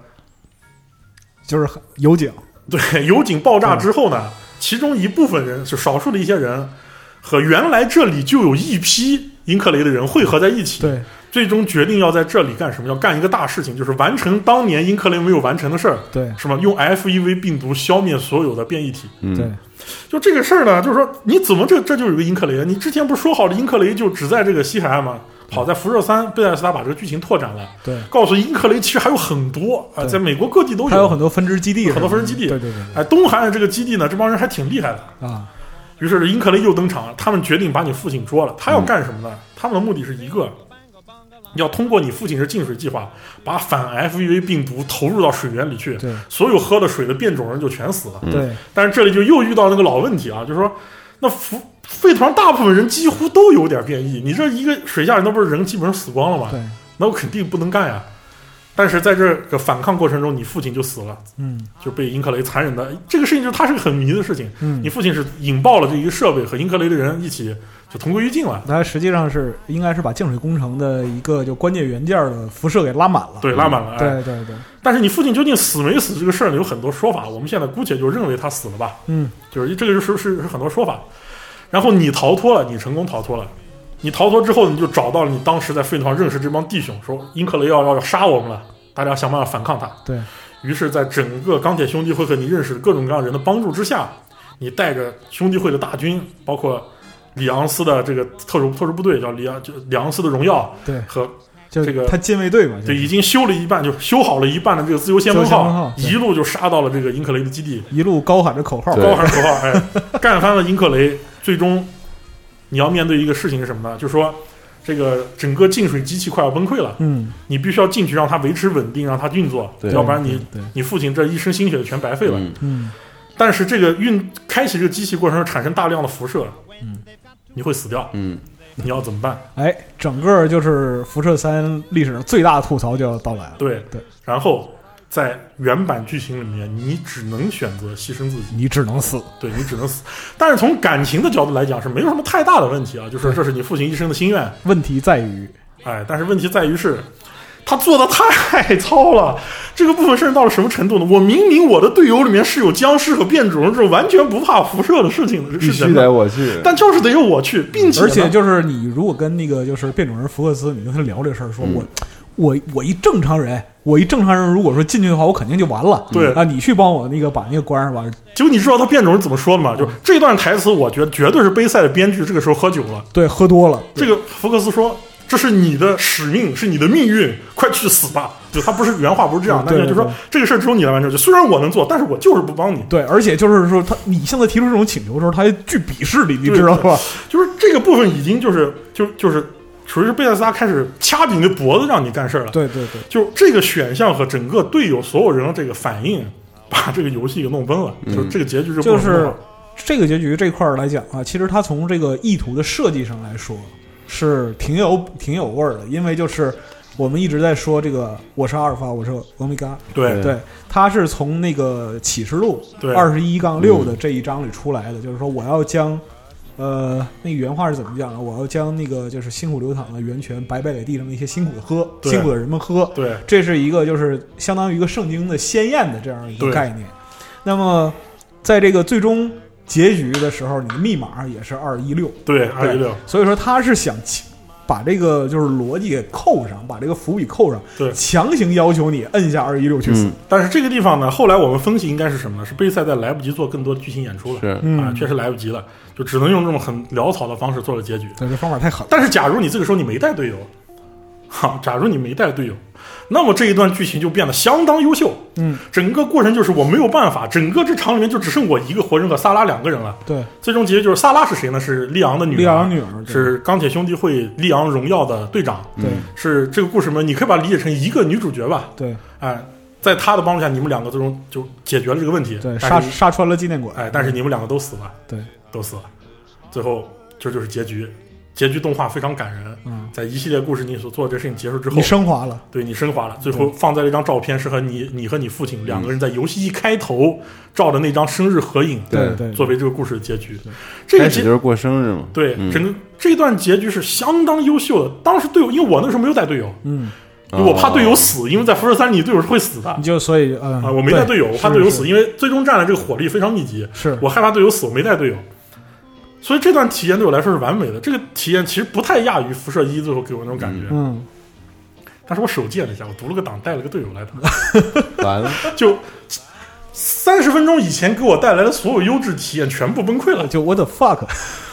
就是很油井。对油井爆炸之后呢，其中一部分人，就少数的一些人，和原来这里就有一批英克雷的人汇合在一起，对最终决定要在这里干什么？要干一个大事情，就是完成当年英克雷没有完成的事儿，对是吗？用 FEV 病毒消灭所有的变异体。嗯对，就这个事儿呢，就是说你怎么这这就有一个英克雷？你之前不是说好了英克雷就只在这个西海岸吗？好在辐射三贝塞斯达把这个剧情拓展了，对，告诉英克雷其实还有很多啊、对在美国各地都还有很多分支基地，很多分支基地对对对哎，东海岸这个基地呢，这帮人还挺厉害的。啊，于是英克雷又登场了，他们决定把你父亲捉了。他要干什么呢？他们的目的是一个，要通过你父亲是净水计划，把反 FEV 病毒投入到水源里去，对所有喝了水的变种人就全死了。对但是这里就又遇到那个老问题啊，就是说，那福废土上大部分人几乎都有点变异，你这一个水下人那不是人基本上死光了吗？对，那我肯定不能干呀。但是在这个反抗过程中，你父亲就死了，嗯就被英克雷残忍的这个事情，就是它是个很迷的事情。嗯你，父亲是引爆了这一个设备，和英克雷的人一起就同归于尽了。它实际上是应该是把净水工程的一个就关键元件的辐射给拉满了。对，拉满了。哎，对对对，但是你父亲究竟死没死这个事儿呢，有很多说法。我们现在姑且就认为他死了吧。嗯就是这个就是是是很多说法。然后你逃脱了，你成功逃脱了。你逃脱之后，你就找到了你当时在废土上认识这帮弟兄，说英克雷要要要杀我们了，大家想办法反抗他。对，于是，在整个钢铁兄弟会和你认识的各种各样人的帮助之下，你带着兄弟会的大军，包括里昂斯的这个特种特殊部队，叫里昂就里昂斯的荣耀对，和这个他禁卫队嘛，对已经修了一半，就修好了一半的这个自由先锋号一路就杀到了这个英克雷的基地，一路高喊着口号，高喊口号，哎，干翻了英克雷。最终，你要面对一个事情是什么呢？就是说，这个整个净水机器快要崩溃了，嗯，你必须要进去让它维持稳定，让它运作，要不然你，你父亲这一身心血全白费了。嗯嗯但是这个运开启这个机器过程中产生大量的辐射，嗯，你会死掉，嗯，你要怎么办？哎，整个就是辐射三历史上最大的吐槽就要到来了。对对，然后在原版剧情里面，你只能选择牺牲自己，你只能死。对你只能死。但是从感情的角度来讲，是没有什么太大的问题啊，就是这是你父亲一生的心愿，问题在于，哎，但是问题在于是。他做的太糙了，这个部分甚至到了什么程度呢？我明明我的队友里面是有僵尸和变种人这种完全不怕辐射的事情的，必须得我去，但就是得由我去，并且而且就是你如果跟那个就是变种人福克斯，你跟他聊这事儿，说嗯我。我我一正常人，我一正常人，如果说进去的话，我肯定就完了。对啊，你去帮我那个把那个关上吧。结果你知道他变种人怎么说的吗？就这段台词，我觉得绝对是杯赛的编剧这个时候喝酒了。对，喝多了。这个福克斯说：“这是你的使命，是你的命运，快去死吧！”就他不是原话不是这样，但对对是就说这个事儿只有你来完成。就虽然我能做，但是我就是不帮你。对，而且就是说他，你现在提出这种请求的时候，他还巨鄙视你，你知道吧？就是这个部分已经就是就就是属于是贝塞斯达开始掐紧你的脖子让你干事儿了。对对对，就这个选项和整个队友所有人的这个反应，把这个游戏给弄崩了。嗯就这个结局是就是这个结局这块儿来讲啊，其实他从这个意图的设计上来说是挺有挺有味儿的，因为就是我们一直在说这个我是阿尔法，我是欧米伽，对对，它是从那个启示录二十一杠六的这一章里出来的，就是说我要将。呃，那个原话是怎么讲的？我要将那个就是辛苦流淌的源泉白白给地上那些辛苦的喝，辛苦的人们喝。对这是一个就是相当于一个圣经的鲜艳的这样一个概念。那么，在这个最终结局的时候，你的密码也是二一六，对，二一六，所以说他是想把这个就是逻辑给扣上，把这个伏笔扣上，对。强行要求你摁下二一六去死。嗯，但是这个地方呢，后来我们分析应该是什么呢？是贝塞在来不及做更多的剧情演出了，是。嗯。啊，确实来不及了，就只能用这种很潦草的方式做了结局。对，这方法太狠了。但是假如你这个时候你没带队友，哈，假如你没带队友，那么这一段剧情就变得相当优秀。嗯，整个过程就是我没有办法，整个这场里面就只剩我一个活人和萨拉两个人了。对，最终结局就是萨拉是谁呢？是利昂的女儿，利昂女儿是钢铁兄弟会利昂荣耀的队长，对是这个故事里面你可以把它理解成一个女主角吧。对哎，在他的帮助下，你们两个最终就解决了这个问题。对，杀杀穿了纪念馆。哎，但是你们两个都死了，对，都死了。最后这就是结局，结局动画非常感人。嗯，在一系列故事你所做的这事情结束之后你，升华了。对你升华了，最后放在了一张照片，是和你你和你父亲两个人在游戏一开头照的那张生日合影，对。对，作为这个故事的结局。这个结开始就是过生日嘛，对、嗯。整个这段结局是相当优秀的。当时队友，因为我那时候没有带队友，嗯，我怕队友哦死，因为在辐射三里队友是会死的。你就所以嗯。啊，我没带队友，我怕队友死，因为最终战的这个火力非常密集，是。我害怕队友死，我没带队友。所以这段体验对我来说是完美的。这个体验其实不太亚于辐射一最后给我那种感觉，嗯，但是我手贱了一下，我读了个档带了个队友来打，完了，就三十分钟以前给我带来的所有优质体验全部崩溃了。就 what the fuck，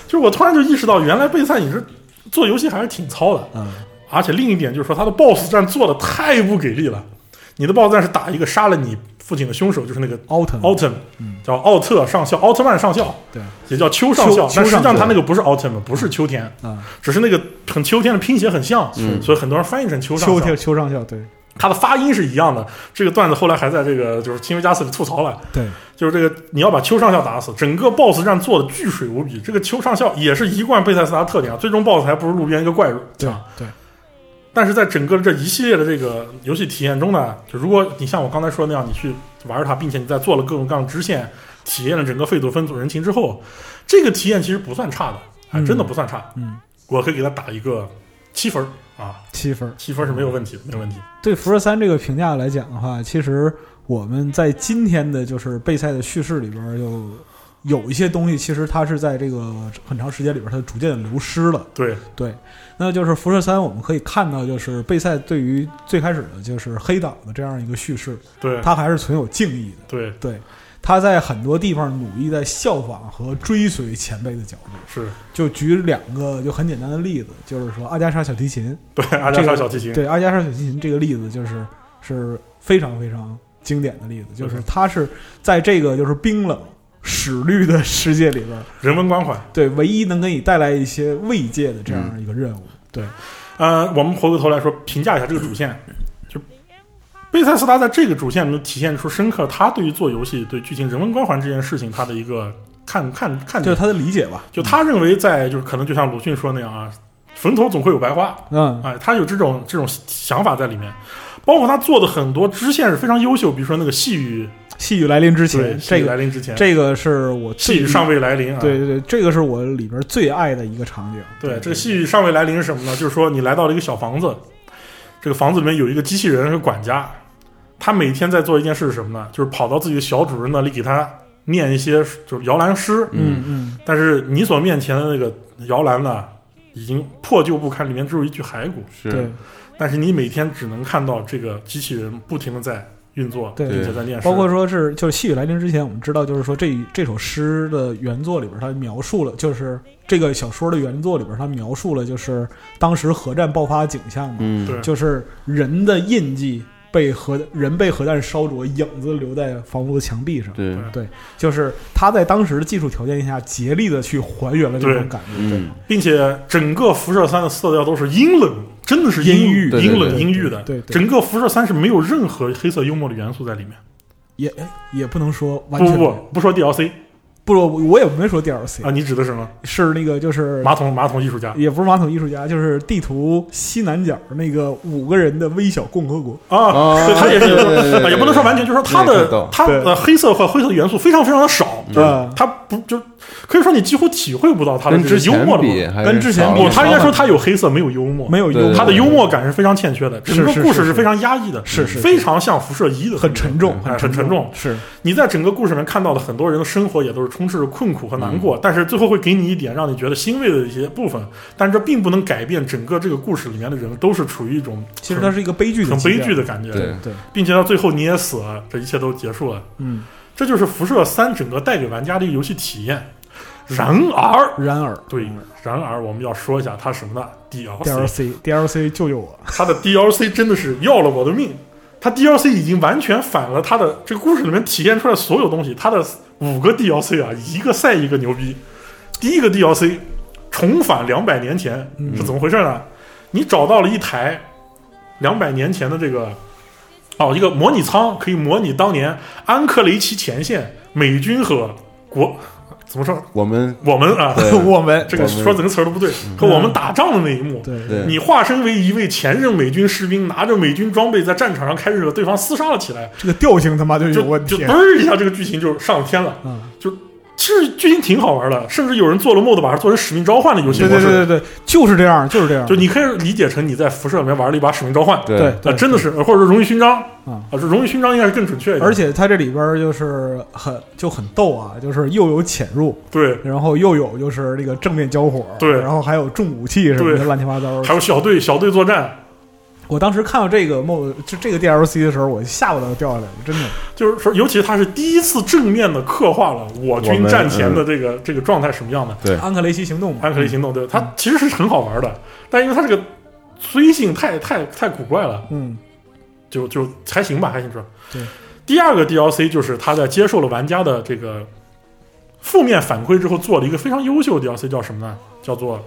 就是我突然就意识到，原来贝赛你是做游戏还是挺糙的。嗯，而且另一点就是说，他的 BOSS 战做的太不给力了。你的 BOSS 战是打一个杀了你父亲的凶手，就是那个奥特奥特，叫奥特上校，奥特曼上校，对，也叫秋上校。但实际上他那个不是奥特曼，不是秋天，啊，只是那个很秋天的拼写很像，嗯所以很多人翻译成秋上校秋天。秋上校，对他的发音是一样的。这个段子后来还在这个就是《新维加斯》里吐槽了，对，就是这个你要把秋上校打死，整个 BOSS 战做的巨水无比。这个秋上校也是一贯贝塞斯达特点啊，最终 BOSS 还不如路边一个怪物对吧。对，但是在整个这一系列的这个游戏体验中呢，就如果你像我刚才说的那样，你去玩它，并且你在做了各种各样的支线，体验了整个费祖分组人情之后，这个体验其实不算差的，哎，嗯真的不算差。嗯，我可以给他打一个七分儿啊，七分儿。七分儿是没有问题的，没有问题。对辐射三这个评价来讲的话，其实我们在今天的就是备赛的叙事里边儿有有一些东西，其实它是在这个很长时间里边它逐渐的流失了。对，对，那就是辐射三，我们可以看到，就是贝塞对于最开始的就是黑党的这样一个叙事，对，他还是存有敬意的。对，对，他在很多地方努力在效仿和追随前辈的脚步。是。就举两个就很简单的例子，就是说阿加莎小提琴，对阿加莎小提琴，对阿加莎小提琴这个例子，就是是非常非常经典的例子，就是它是在这个就是冰冷史律的世界里边，人文关怀。对唯一能给你带来一些慰藉的这样一个任务。对，呃，我们回过头来说，评价一下这个主线，就贝塞斯达在这个主线能体现出深刻他对于做游戏、对剧情人文关怀这件事情他的一个看看看点。就是他的理解吧。就他认为在就是可能就像鲁迅说那样啊，坟头总会有白花，嗯，哎，他有这种这种想法在里面。包括他做的很多支线是非常优秀，比如说那个细雨，细雨来临之对，前，细雨这个来临之前，这个是我细雨尚未来临啊，对对对，这个是我里边最爱的一个场景。对，这个细雨尚未来临是什么呢？就是说你来到了一个小房子，这个房子里面有一个机器人是管家，他每天在做一件事是什么呢？就是跑到自己的小主人那里给他念一些就是摇篮诗，嗯嗯，但是你所面前的那个摇篮呢，已经破旧不堪，里面只有一具骸骨，对是，但是你每天只能看到这个机器人不停的在运作，对并且在念诗，包括说是就是细雨来临之前，我们知道就是说这这首诗的原作里边，它描述了就是这个小说的原作里边，它描述了就是当时核战爆发景象嘛，嗯，对。就是人的印记被核人被核弹烧灼，影子留在房屋的墙壁上。对，对，就是他在当时的技术条件下，竭力的去还原了这种感觉。嗯，并且整个辐射三的色调都是阴冷，真的是阴郁阴冷阴郁的。对对整个辐射三是没有任何黑色幽默的元素在里面。也哎也不能说完不全不不不说 DLC 不，我也没说 DLC，、啊，你指的是什么？是那个就是马桶马桶艺术家也不是马桶艺术家，就是地图西南角那个五个人的微小共和国。啊，对他也是也不能说完全，就是说他的他对的黑色和灰色的元素非常非常的少，嗯。他不就可以说你几乎体会不到他的幽默的部分。还跟之前比他应该说他有黑色，没有幽默，没有幽默，对对他的幽默感是非常欠缺的，整个故事是非常压抑的，是是非常像辐射一的，很沉重，哎很沉沉重。是。你在整个故事里面看到的很多人的生活也都是充斥着困苦和难嗯。过，但是最后会给你一点让你觉得欣慰的一些部分，但这并不能改变整个这个故事里面的人都是处于一种其实它是一个悲剧很悲剧的感觉，对对，并且到最后你也死了，这一切都结束了。嗯，这就是辐射三整个带给玩家的一个游戏体验。然而，然而对，然而我们要说一下它什么呢？DLC，DLC DLC 救救我，它的 DLC 真的是要了我的命。它 DLC 已经完全反了它的这个故事里面体现出来所有东西。它的五个 DLC 啊，一个赛一个牛逼。第一个 DLC 重返两百年前嗯是怎么回事呢？你找到了一台两百年前的这个哦一个模拟舱，可以模拟当年安克雷奇前线美军和国怎么说我们我们啊，我们这个说整个词儿都不对，和我们打仗的那一幕。对对你化身为一位前任美军士兵，拿着美军装备在战场上开始和对方厮杀了起来，这个调性他妈就就有问题，就嘣儿一下，这个剧情就上天了。嗯，其实剧情挺好玩的，甚至有人做了 mod 把它做成使命召唤的游戏模式。对对对对，就是这样，就是这样，就你可以理解成你在辐射里面玩了一把使命召唤，对对，真的是，或者说荣誉勋章啊啊，这荣誉勋章应该是更准确一点。而且它这里边就是很就很逗啊，就是又有潜入，对，然后又有就是那个正面交火，对然后还有重武器什么的乱七八糟。还有小队小队作战，我当时看到这个 mod 就这个 DLC 的时候，我下巴都要掉下来了，真的。就是说，尤其他是第一次正面的刻画了我军战前的这个、这个状态什么样的。对安克雷奇行动嘛，安克雷行动，对它其实是很好玩的，但因为它这个追性太太太古怪了，嗯，就就还行吧，还行是吧？对。第二个 DLC 就是他在接受了玩家的这个负面反馈之后，做了一个非常优秀的 DLC，叫什么呢？叫做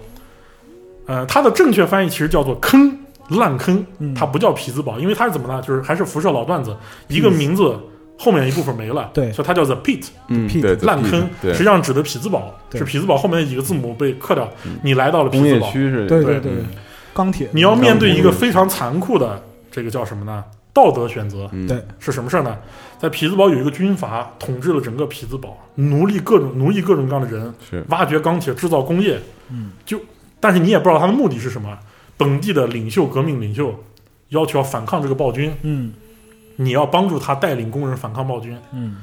呃，它的正确翻译其实叫做坑烂坑，嗯。它不叫匹兹堡，因为它是怎么呢？就是还是辐射老段子，一个名字后面一部分没了，对。所以它叫 The Pit，嗯 Pit，对烂坑，对。实际上指的匹兹堡对。是匹兹堡后面那几个字母被刻掉，嗯。你来到了匹工兹堡，业区是，对对对。对，钢铁，你要面对一个非常残酷的这个叫什么呢？道德选择嗯。对。是什么事儿呢？在匹兹堡有一个军阀统治了整个匹兹堡，奴隶各种奴役各种各样的人，是。挖掘钢铁制造工业，嗯，就但是你也不知道他的目的是什么。本地的领袖革命领袖要求要反抗这个暴君，嗯你要帮助他带领工人反抗暴君，嗯，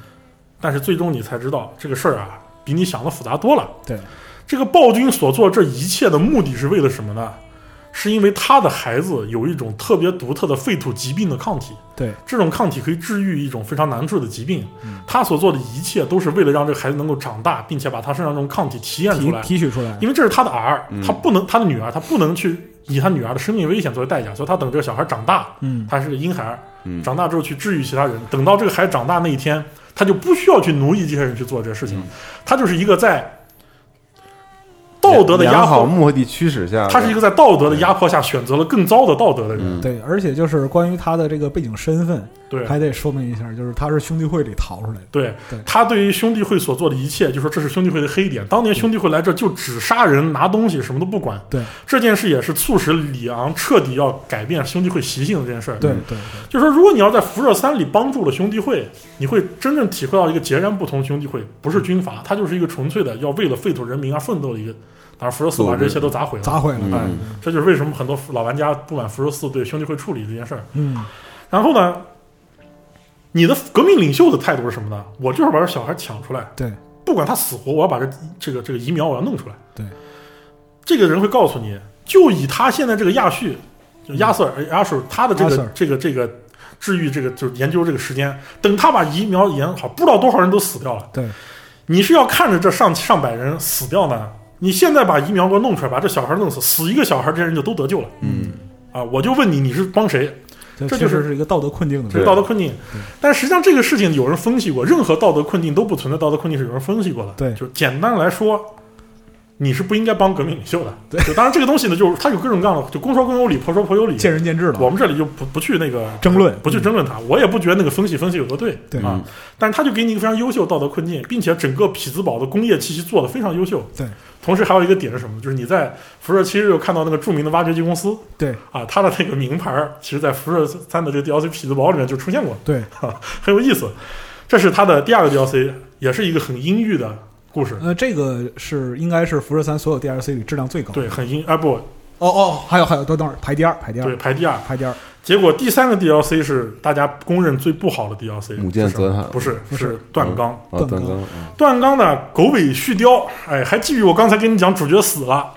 但是最终你才知道这个事儿啊，比你想的复杂多了。对，这个暴君所做这一切的目的是为了什么呢？是因为他的孩子有一种特别独特的肺土疾病的抗体，对，这种抗体可以治愈一种非常难治的疾病。嗯。他所做的一切都是为了让这个孩子能够长大，并且把他身上这种抗体提炼出来。提取出来，因为这是他的儿，嗯。他不能，他的女儿，他不能去以他女儿的生命危险作为代价，所以他等这个小孩长大，嗯。他是个婴孩，嗯。长大之后去治愈其他人。等到这个孩子长大那一天，他就不需要去奴役这些人去做这些事情，嗯。他就是一个在道德的压迫，目的驱使下，他是一个在道德的压迫下选择了更糟的道德的人。嗯对，而且就是关于他的这个背景身份，对还得说明一下，就是他是兄弟会里逃出来的，对对他对于兄弟会所做的一切，就说这是兄弟会的黑点。当年兄弟会来这就只杀人、拿东西，什么都不管。对，这件事也是促使里昂彻底要改变兄弟会习性的这件事儿。对嗯对就是说，如果你要在辐射三里帮助了兄弟会，你会真正体会到一个截然不同兄弟会，不是军阀，它就是一个纯粹的要为了废土人民而奋斗的一个。当然，辐射四把这些都砸毁了。砸毁了，嗯哎，这就是为什么很多老玩家不满辐射四对兄弟会处理这件事儿。嗯然后呢，你的革命领袖的态度是什么呢？我就是把这小孩抢出来，对，不管他死活，我要把这这个这个疫苗我要弄出来。对，这个人会告诉你，就以他现在这个亚旭，就亚瑟尔亚瑟他的这个这个这个治愈这个就是研究这个时间，等他把疫苗研好，不知道多少人都死掉了。对，你是要看着这上上百人死掉呢？你现在把疫苗给我弄出来，把这小孩弄死，死一个小孩，这些人就都得救了嗯啊！我就问你，你是帮谁？这就是是一个道德困境的这是，道德困境。但实际上这个事情有人分析过，任何道德困境都不存在道德困境是有人分析过的。对就简单来说，你是不应该帮革命领袖的。对就当然这个东西呢，就是它有各种各样的，就公说公有理，婆说婆有理。见仁见智了。我们这里就不不去那个争论不去争论它。我也不觉得那个分析分析有多对，对啊。但是他就给你一个非常优秀道德困境，并且整个匹兹堡的工业气息做得非常优秀。对，同时还有一个点是什么？就是你在辐射七又看到那个著名的挖掘机公司对啊，它的那个名牌，其实在辐射三的这个 DLC 匹兹堡里面就出现过。对，很有意思。这是它的第二个 DLC，也是一个很阴郁的故事，呃，这个是应该是辐射三所有 DLC 里质量最高的。对，很阴。啊不，哦哦，还有还有，等等会儿排第二，排第二。对，排第二。排第二。结果第三个 DLC 是大家公认最不好的 DLC，母舰泽塔。不是不是。断钢。断钢，断钢。的狗尾续貂，哎，还基于我刚才跟你讲主角死了，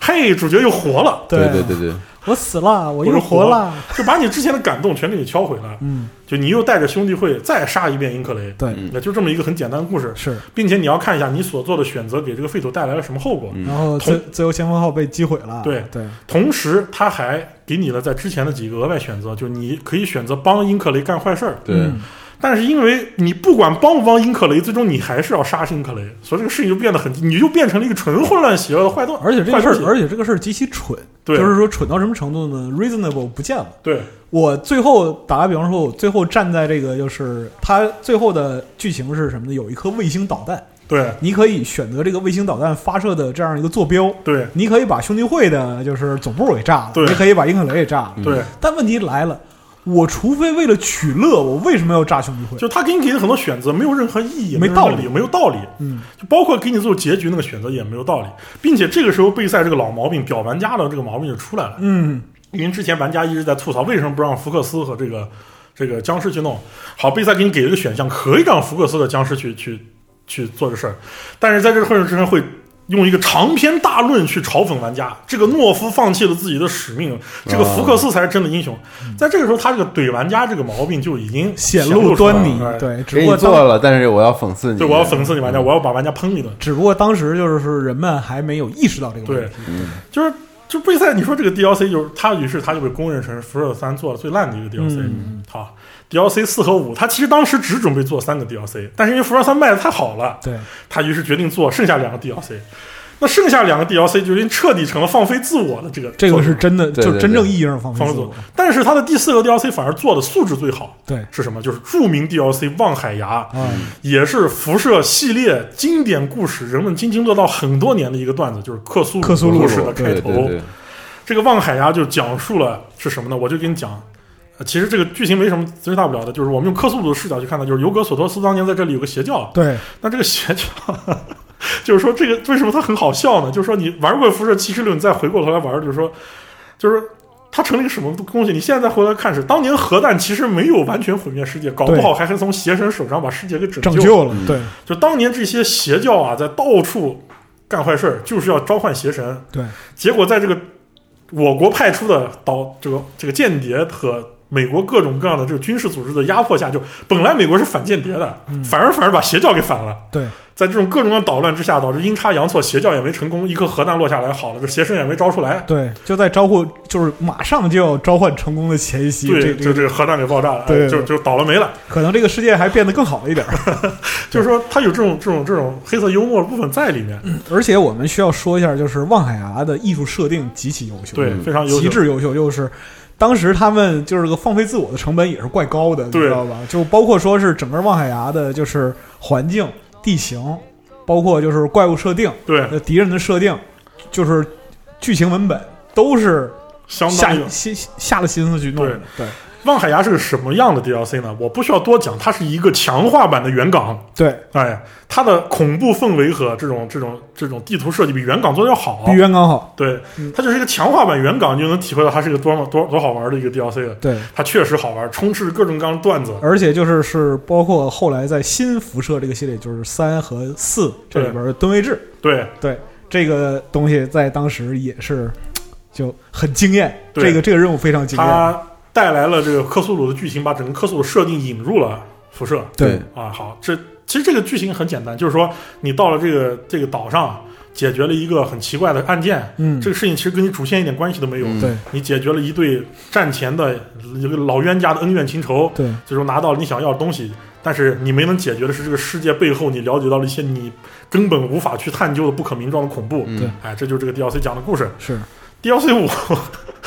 嘿，主角又活了，对对对对，我死了，我又又活了。，就把你之前的感动全给你敲毁了，嗯，就你又带着兄弟会再杀一遍英克雷，对，嗯。那就这么一个很简单的故事，是。并且你要看一下你所做的选择给这个废土带来了什么后果。嗯。然后自自由先锋号被击毁了。对。对，同时，他还给你了在之前的几个额外选择，就你可以选择帮英克雷干坏事儿，对。嗯但是因为你不管帮不帮英克雷，最终你还是要杀英克雷，所以这个事情就变得很，你就变成了一个纯混乱邪恶的坏蛋。而且这个事儿，而且这个事儿极其蠢，对就是说蠢到什么程度呢？reasonable 不见了。对我最后打个比方说，我最后站在这个就是它最后的剧情是什么呢？有一颗卫星导弹，对你可以选择这个卫星导弹发射的这样一个坐标，对你可以把兄弟会的就是总部给炸了，对你可以把英克雷给炸了。嗯对，但问题来了，我除非为了取乐，我为什么要炸兄弟会？就他给你给的很多选择没有任何意义，没道理没有道理。嗯，就包括给你做结局那个选择也没有道理，并且这个时候贝塞这个老毛病，表玩家的这个毛病就出来了。嗯，因为之前玩家一直在吐槽，为什么不让福克斯和这个这个僵尸去弄？好，贝塞给你给了个选项，可以让福克斯的僵尸去去去做这事儿，但是在这个会上之前会。用一个长篇大论去嘲讽玩家，这个懦夫放弃了自己的使命，这个福克斯才是真的英雄。在这个时候，他这个怼玩家这个毛病就已经显露露端倪对，只不过做了，但是我要讽刺你，对，我要讽刺你玩家，我要把玩家喷一顿。只不过当时就是人们还没有意识到这个问题。嗯就是就贝塞，你说这个 DLC 就是他，于是他就被公认成辐射三做的最烂的一个 DLC。嗯好，DLC 四和五，他其实当时只准备做三个 DLC，但是因为辐射三卖的太好了，对，他于是决定做剩下两个 DLC。那剩下两个 DLC 就已经彻底成了放飞自我的这个，这个是真的，就真正意义上放飞放飞自我。。但是他的第四个 DLC 反而做的素质最好，对是什么？就是著名 DLC《望海崖》，嗯，也是辐射系列经典故事，人们津津乐道很多年的一个段子，就是克苏鲁克苏鲁故事的开头。对对对，这个望海崖就讲述了是什么呢？我就跟你讲，呃其实这个剧情没什么最大不了的，就是我们用克苏鲁的视角去看它，就是尤格索托斯当年在这里有个邪教，对，那这个邪教，就是说这个为什么它很好笑呢？就是说你玩过辐射七十六，你再回过头来玩，就是说，就是。它成了一个什么东西？你现在再回来看是，当年核弹其实没有完全毁灭世界，搞不好还是从邪神手上把世界给拯救。拯救了嗯，对就当年这些邪教啊，在到处干坏事儿，就是要召唤邪神。对，结果在这个我国派出的导这个这个间谍和美国各种各样的这个军事组织的压迫下，就本来美国是反间谍的，嗯反而反而把邪教给反了。对，在这种各种各样的捣乱之下，导致阴差阳错，邪教也没成功，一颗核弹落下来好了，这邪神也没招出来。对，就在招呼，就是马上就要召唤成功的前夕，对，就这个核弹给爆炸了，对哎就就倒了霉了。可能这个世界还变得更好了一点儿。就是说，它有这种这种这种黑色幽默的部分在里面，而且我们需要说一下，就是望海崖的艺术设定极其优秀，对，嗯非常优秀。极致优秀，就是。当时他们就是个放飞自我的成本也是怪高的，你知道吧？就包括说是整个望海崖的，就是环境、地形，包括就是怪物设定、对，呃敌人的设定，就是剧情文本都是下相当有心下了心思去弄的。对望海崖是个什么样的 DLC 呢？我不需要多讲，它是一个强化版的原港。对，哎，它的恐怖氛围和这种这种这种地图设计比原港做的要好。比原港好。对嗯，它就是一个强化版原港，你就能体会到它是一个多么多多好玩的一个 DLC 了。对，它确实好玩，充斥着各种各样的段子。而且就是是包括后来在新辐射这个系列，就是三和四这里边的吨位制，对对这个东西在当时也是就很惊艳。对这个这个任务非常惊艳。它带来了这个克苏鲁的剧情，把整个克苏鲁设定引入了辐射对啊。好，这其实这个剧情很简单，就是说你到了这个这个岛上，解决了一个很奇怪的案件，嗯，这个事情其实跟你主线一点关系都没有。嗯对你解决了一对战前的一个老冤家的恩怨情仇，对最终拿到了你想要的东西。但是你没能解决的是这个世界背后你了解到了一些你根本无法去探究的不可名状的恐怖。嗯对哎，这就是这个 DLC 讲的故事。是 DLC 五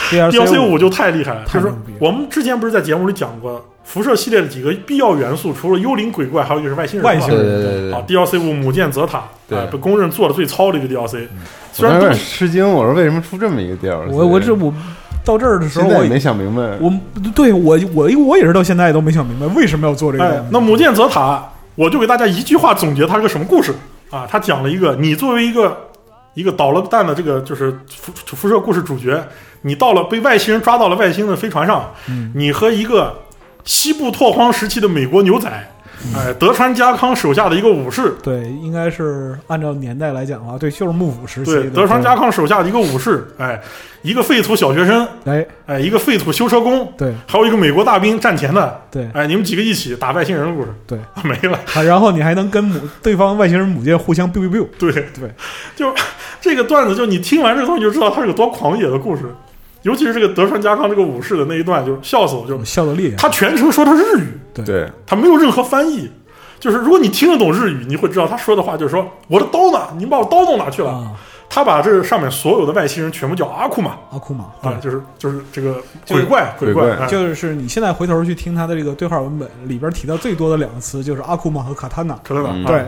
DLC 五就太厉害了，就是我们之前不是在节目里讲过辐射系列的几个必要元素，除了幽灵鬼怪，还有一个是外星人。外星人对对对，，DLC 五母舰泽塔，对啊被公认做的最糙的一个 DLC。虽然有点吃惊，我说为什么出这么一个 DLC？？我我这我到这儿的时候，我现在也没想明白。我对我我我也是到现在都没想明白为什么要做这个。，哎那母舰泽塔，我就给大家一句话总结它是个什么故事啊？它讲了一个，你作为一个一个捣了蛋的这个就是辐辐射故事主角，你到了被外星人抓到了外星的飞船上，嗯。你和一个西部拓荒时期的美国牛仔，哎，德川家康手下的一个武士，对，应该是按照年代来讲的话，对，就是幕府时期对，德川家康手下的一个武士，哎，一个废土小学生，哎，哎，一个废土修车工，对还有一个美国大兵战前的，对哎，你们几个一起打外星人的故事，对，没了。啊，然后你还能跟母对方外星人母舰互相 biu biu biu，对对，就这个段子，就你听完这个东西就知道它是个多狂野的故事。尤其是这个德川家康这个武士的那一段，就是笑死我！就我笑的厉害。他全程说的是日语，对，他没有任何翻译。就是如果你听得懂日语，你会知道他说的话就是说我的刀呢？你把我刀弄哪去了？啊，他把这上面所有的外星人全部叫阿库玛阿库玛，啊，就是就是这个鬼怪鬼怪，哎就是你现在回头去听他的这个对话文本里边提到最多的两个词就是阿库玛和卡塔纳。嗯可能啊对，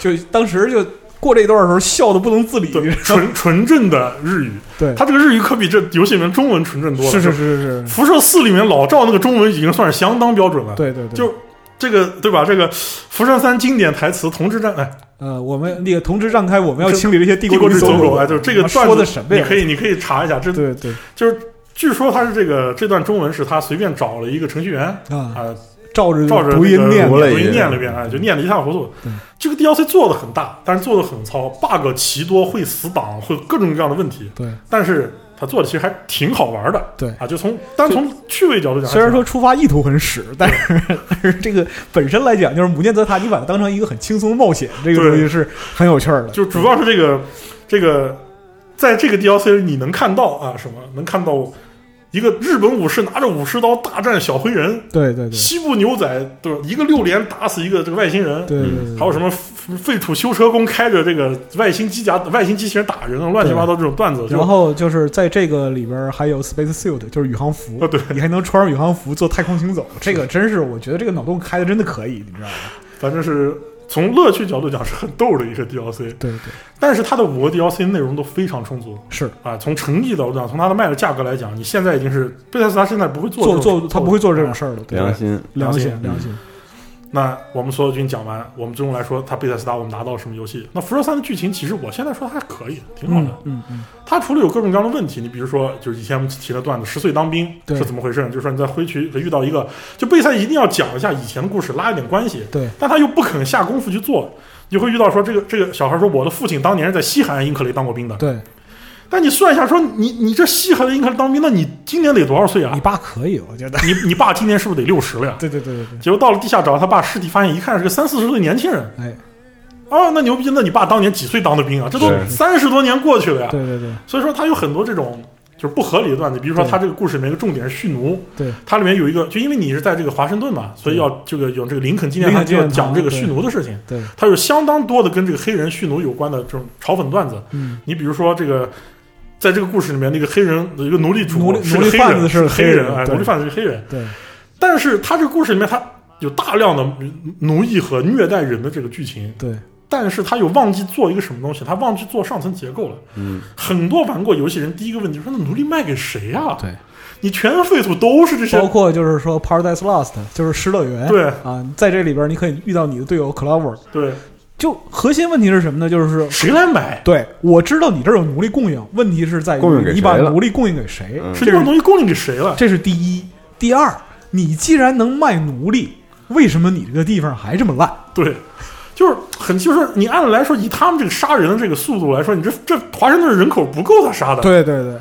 就当时就过这一段的时候笑的不能自理。纯纯正的日语，对，他这个日语可比这游戏里面中文纯正多了。是是是是是，辐射四里面老赵那个中文已经算是相当标准了。对对对，就这个对吧？这个辐射三经典台词“同志站”，哎，呃，我们那个同志让开，我们要清理这些帝 帝国之走狗，哎，就是这个段子？你可以你可以查一下，这对对就是据说他是这个这段中文是他随便找了一个程序员啊，啊，照着照着读音念的读音念了一遍遍，哎，就念得一塌糊涂对。这个 DLC 做的很大，但是做的很糙，bug 奇多，会死党，会各种各样的问题。对但是他做的其实还挺好玩的对。啊，就从单从趣味角度讲，虽然说出发意图很屎，但是 但是这个本身来讲，就是母念泽塔，你把它当成一个很轻松的冒险，这个东西是很有趣儿的。就主要是这个这个，在这个 DLC 你能看到啊什么？能看到一个日本武士拿着武士刀大战小黑人，对对对西部牛仔对吧？一个六连打死一个这个外星人，对对对，还有什么废废土修车工开着这个外星机甲、外星机器人打人，乱七八糟这种段子。然后就是在这个里边还有 space suit，就是宇航服啊，，对，你还能穿上宇航服做太空行走，这个真是我觉得这个脑洞开的真的可以，你知道吗？反正是从乐趣角度讲是很逗的一个 DLC。对对，但是它的五个 DLC 内容都非常充足。是。啊。从诚意角度讲，从它的卖的价格来讲，你现在已经是贝塞斯他现在不会做做做他不会做这种事儿的，对。良心，良心良良心，那我们所有军讲完，我们最终来说，它贝塞斯达我们拿到了什么游戏？那辐射三的剧情其实我现在说它还可以，挺好的。嗯嗯嗯，它除了有各种各样的问题，你比如说，就是以前我们提的段子，十岁当兵是怎么回事？就是说你在灰区遇到一个，就贝塞一定要讲一下以前的故事，拉一点关系，对但他又不肯下功夫去做，你就会遇到说这个这个小孩说我的父亲当年是在西海岸英克雷当过兵的，对但你算一下说你你这西海岸英克雷当兵，那你今年得多少岁啊你？爸可以，我觉得，你你爸今年是不是得六十了呀？对对对对对，结果到了地下找他爸尸体，发现一看是个三四十岁年轻人。哎，哦，那牛逼！那你爸当年几岁当的兵啊？这都三十多年过去了呀。对对对所以说他有很多这种就是不合理的段子，比如说他这个故事里面一个重点是蓄奴，对它里面有一个，就因为你是在这个华盛顿嘛，所以要这个有这个林肯纪念堂就要讲这个蓄奴的事情。对，它有相当多的跟这个黑人蓄奴有关的这种嘲讽段子。嗯，你比如说这个，在这个故事里面，那个黑人一个奴隶主奴隶是个黑人，奴隶贩子是是黑黑人哎，奴隶贩子是黑人。对。但是他这个故事里面，他有大量的奴役和虐待人的这个剧情，对。但是他有忘记做一个什么东西，他忘记做上层结构了。嗯，很多玩过游戏人第一个问题说：那奴隶卖给谁呀、对，你全废土都是这些包括就是说 Paradise Lost，就是失乐园，对。啊，在这里边你可以遇到你的队友 Clover，对，就核心问题是什么呢？就是说谁来买？对，我知道你这儿有奴隶供应，问题是在于你把奴隶供应给谁，嗯是这种东西供应给谁了？这是第一。第二，你既然能卖奴隶，为什么你这个地方还这么烂？对，就是很就是你按理来说，以他们这个杀人的这个速度来说，你这这华盛顿人口不够他杀的。对对对，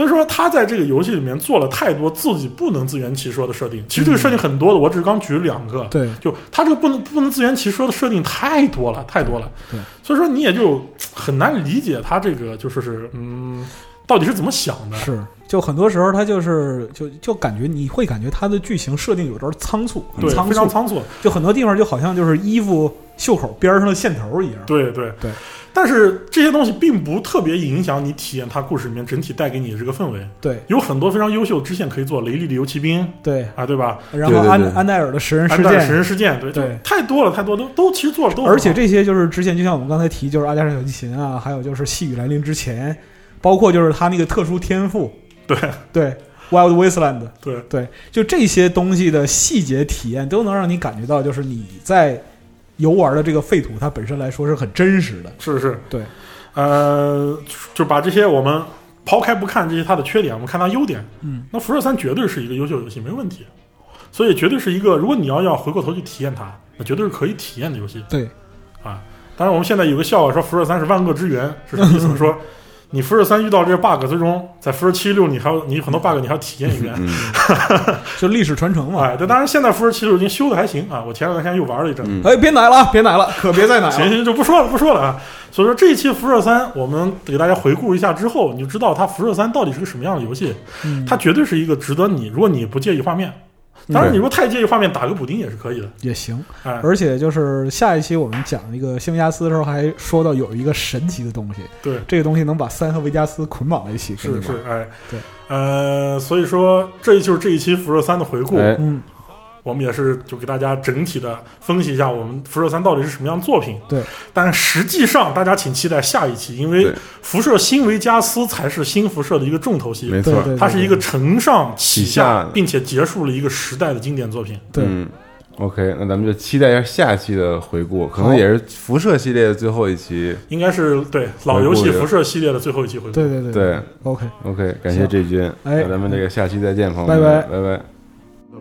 所以说他在这个游戏里面做了太多自己不能自圆其说的设定。其实这个设定很多的，我只是刚举了两个。对就他这个不能不能自圆其说的设定太多了，太多了。对，所以说你也就很难理解他这个就是是嗯，到底是怎么想的。是，就很多时候他就是就就感觉你会感觉他的剧情设定有点仓促，很对，仓促，非常仓促。就很多地方就好像就是衣服袖口边上的线头一样。对对对。但是这些东西并不特别影响你体验它故事里面整体带给你的这个氛围。对。有很多非常优秀的支线可以做，雷利的游骑兵。对，啊，对吧？然后安安奈尔的食人事安达尔食。人事件，对对，太多了，太多都都其实做了都，而且这些就是支线，就像我们刚才提，就是阿加莎小提琴啊，还有就是细雨来临之前，包括就是他那个特殊天赋，对。对，Wild Wasteland，对，对，就这些东西的细节体验都能让你感觉到，就是你在游玩的这个废土，它本身来说是很真实的。是是，对，呃，就把这些我们抛开不看这些它的缺点，我们看它优点。嗯，那辐射三绝对是一个优秀游戏，没问题。所以绝对是一个，如果你要要回过头去体验它，那绝对是可以体验的游戏对，啊。当然，我们现在有个笑话说辐射三是万恶之源，是什么意思呢？说你辐射三遇到这些 bug，最终在辐射七六你还要你有很多 bug 你还要体验一遍。嗯，就历史传承嘛。哎，对，当然现在辐射七六已经修的还行啊，我前两天又玩了一阵。嗯哎，别奶了，别奶了，可别再奶了。行行，就不说了，不说了啊。所以说这一期辐射三，我们给大家回顾一下之后，你就知道它辐射三到底是个什么样的游戏。嗯它绝对是一个值得你，如果你不介意画面，当然你如果太介意画面，打个补丁也是可以的。也行，哎，而且就是下一期我们讲那个新维加斯的时候，还说到有一个神奇的东西，对，这个东西能把三和维加斯捆绑在一起。是是，哎，对，呃，所以说这就是这一期辐射三的回顾。哎，嗯，我们也是就给大家整体的分析一下我们辐射三到底是什么样的作品。对，但实际上大家请期待下一期，因为辐射新维加斯才是新辐射的一个重头戏。没错，它是一个承上启启下并且结束了一个时代的经典作品。对嗯，OK，那咱们就期待一下下期的回顾，可能也是辐射系列的最后一期。应该是对老游戏辐射系列的最后一期回顾。对对对对，OK，，OK，感谢这军，哎那咱们这个下期再见，朋友们，拜拜拜拜。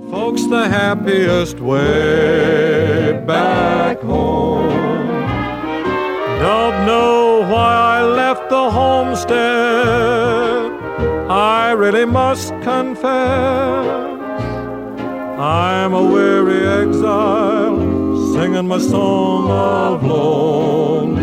Folks the happiest way back home. Don't know why I left the homestead. I really must confess. I'm a weary exile singing my song of loneliness.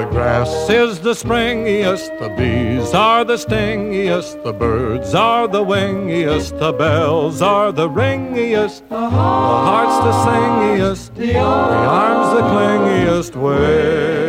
The grass is the springiest, the bees are the stingiest, the birds are the wingiest, the bells are the ringiest, the heart's the singiest, the arms the clingiest way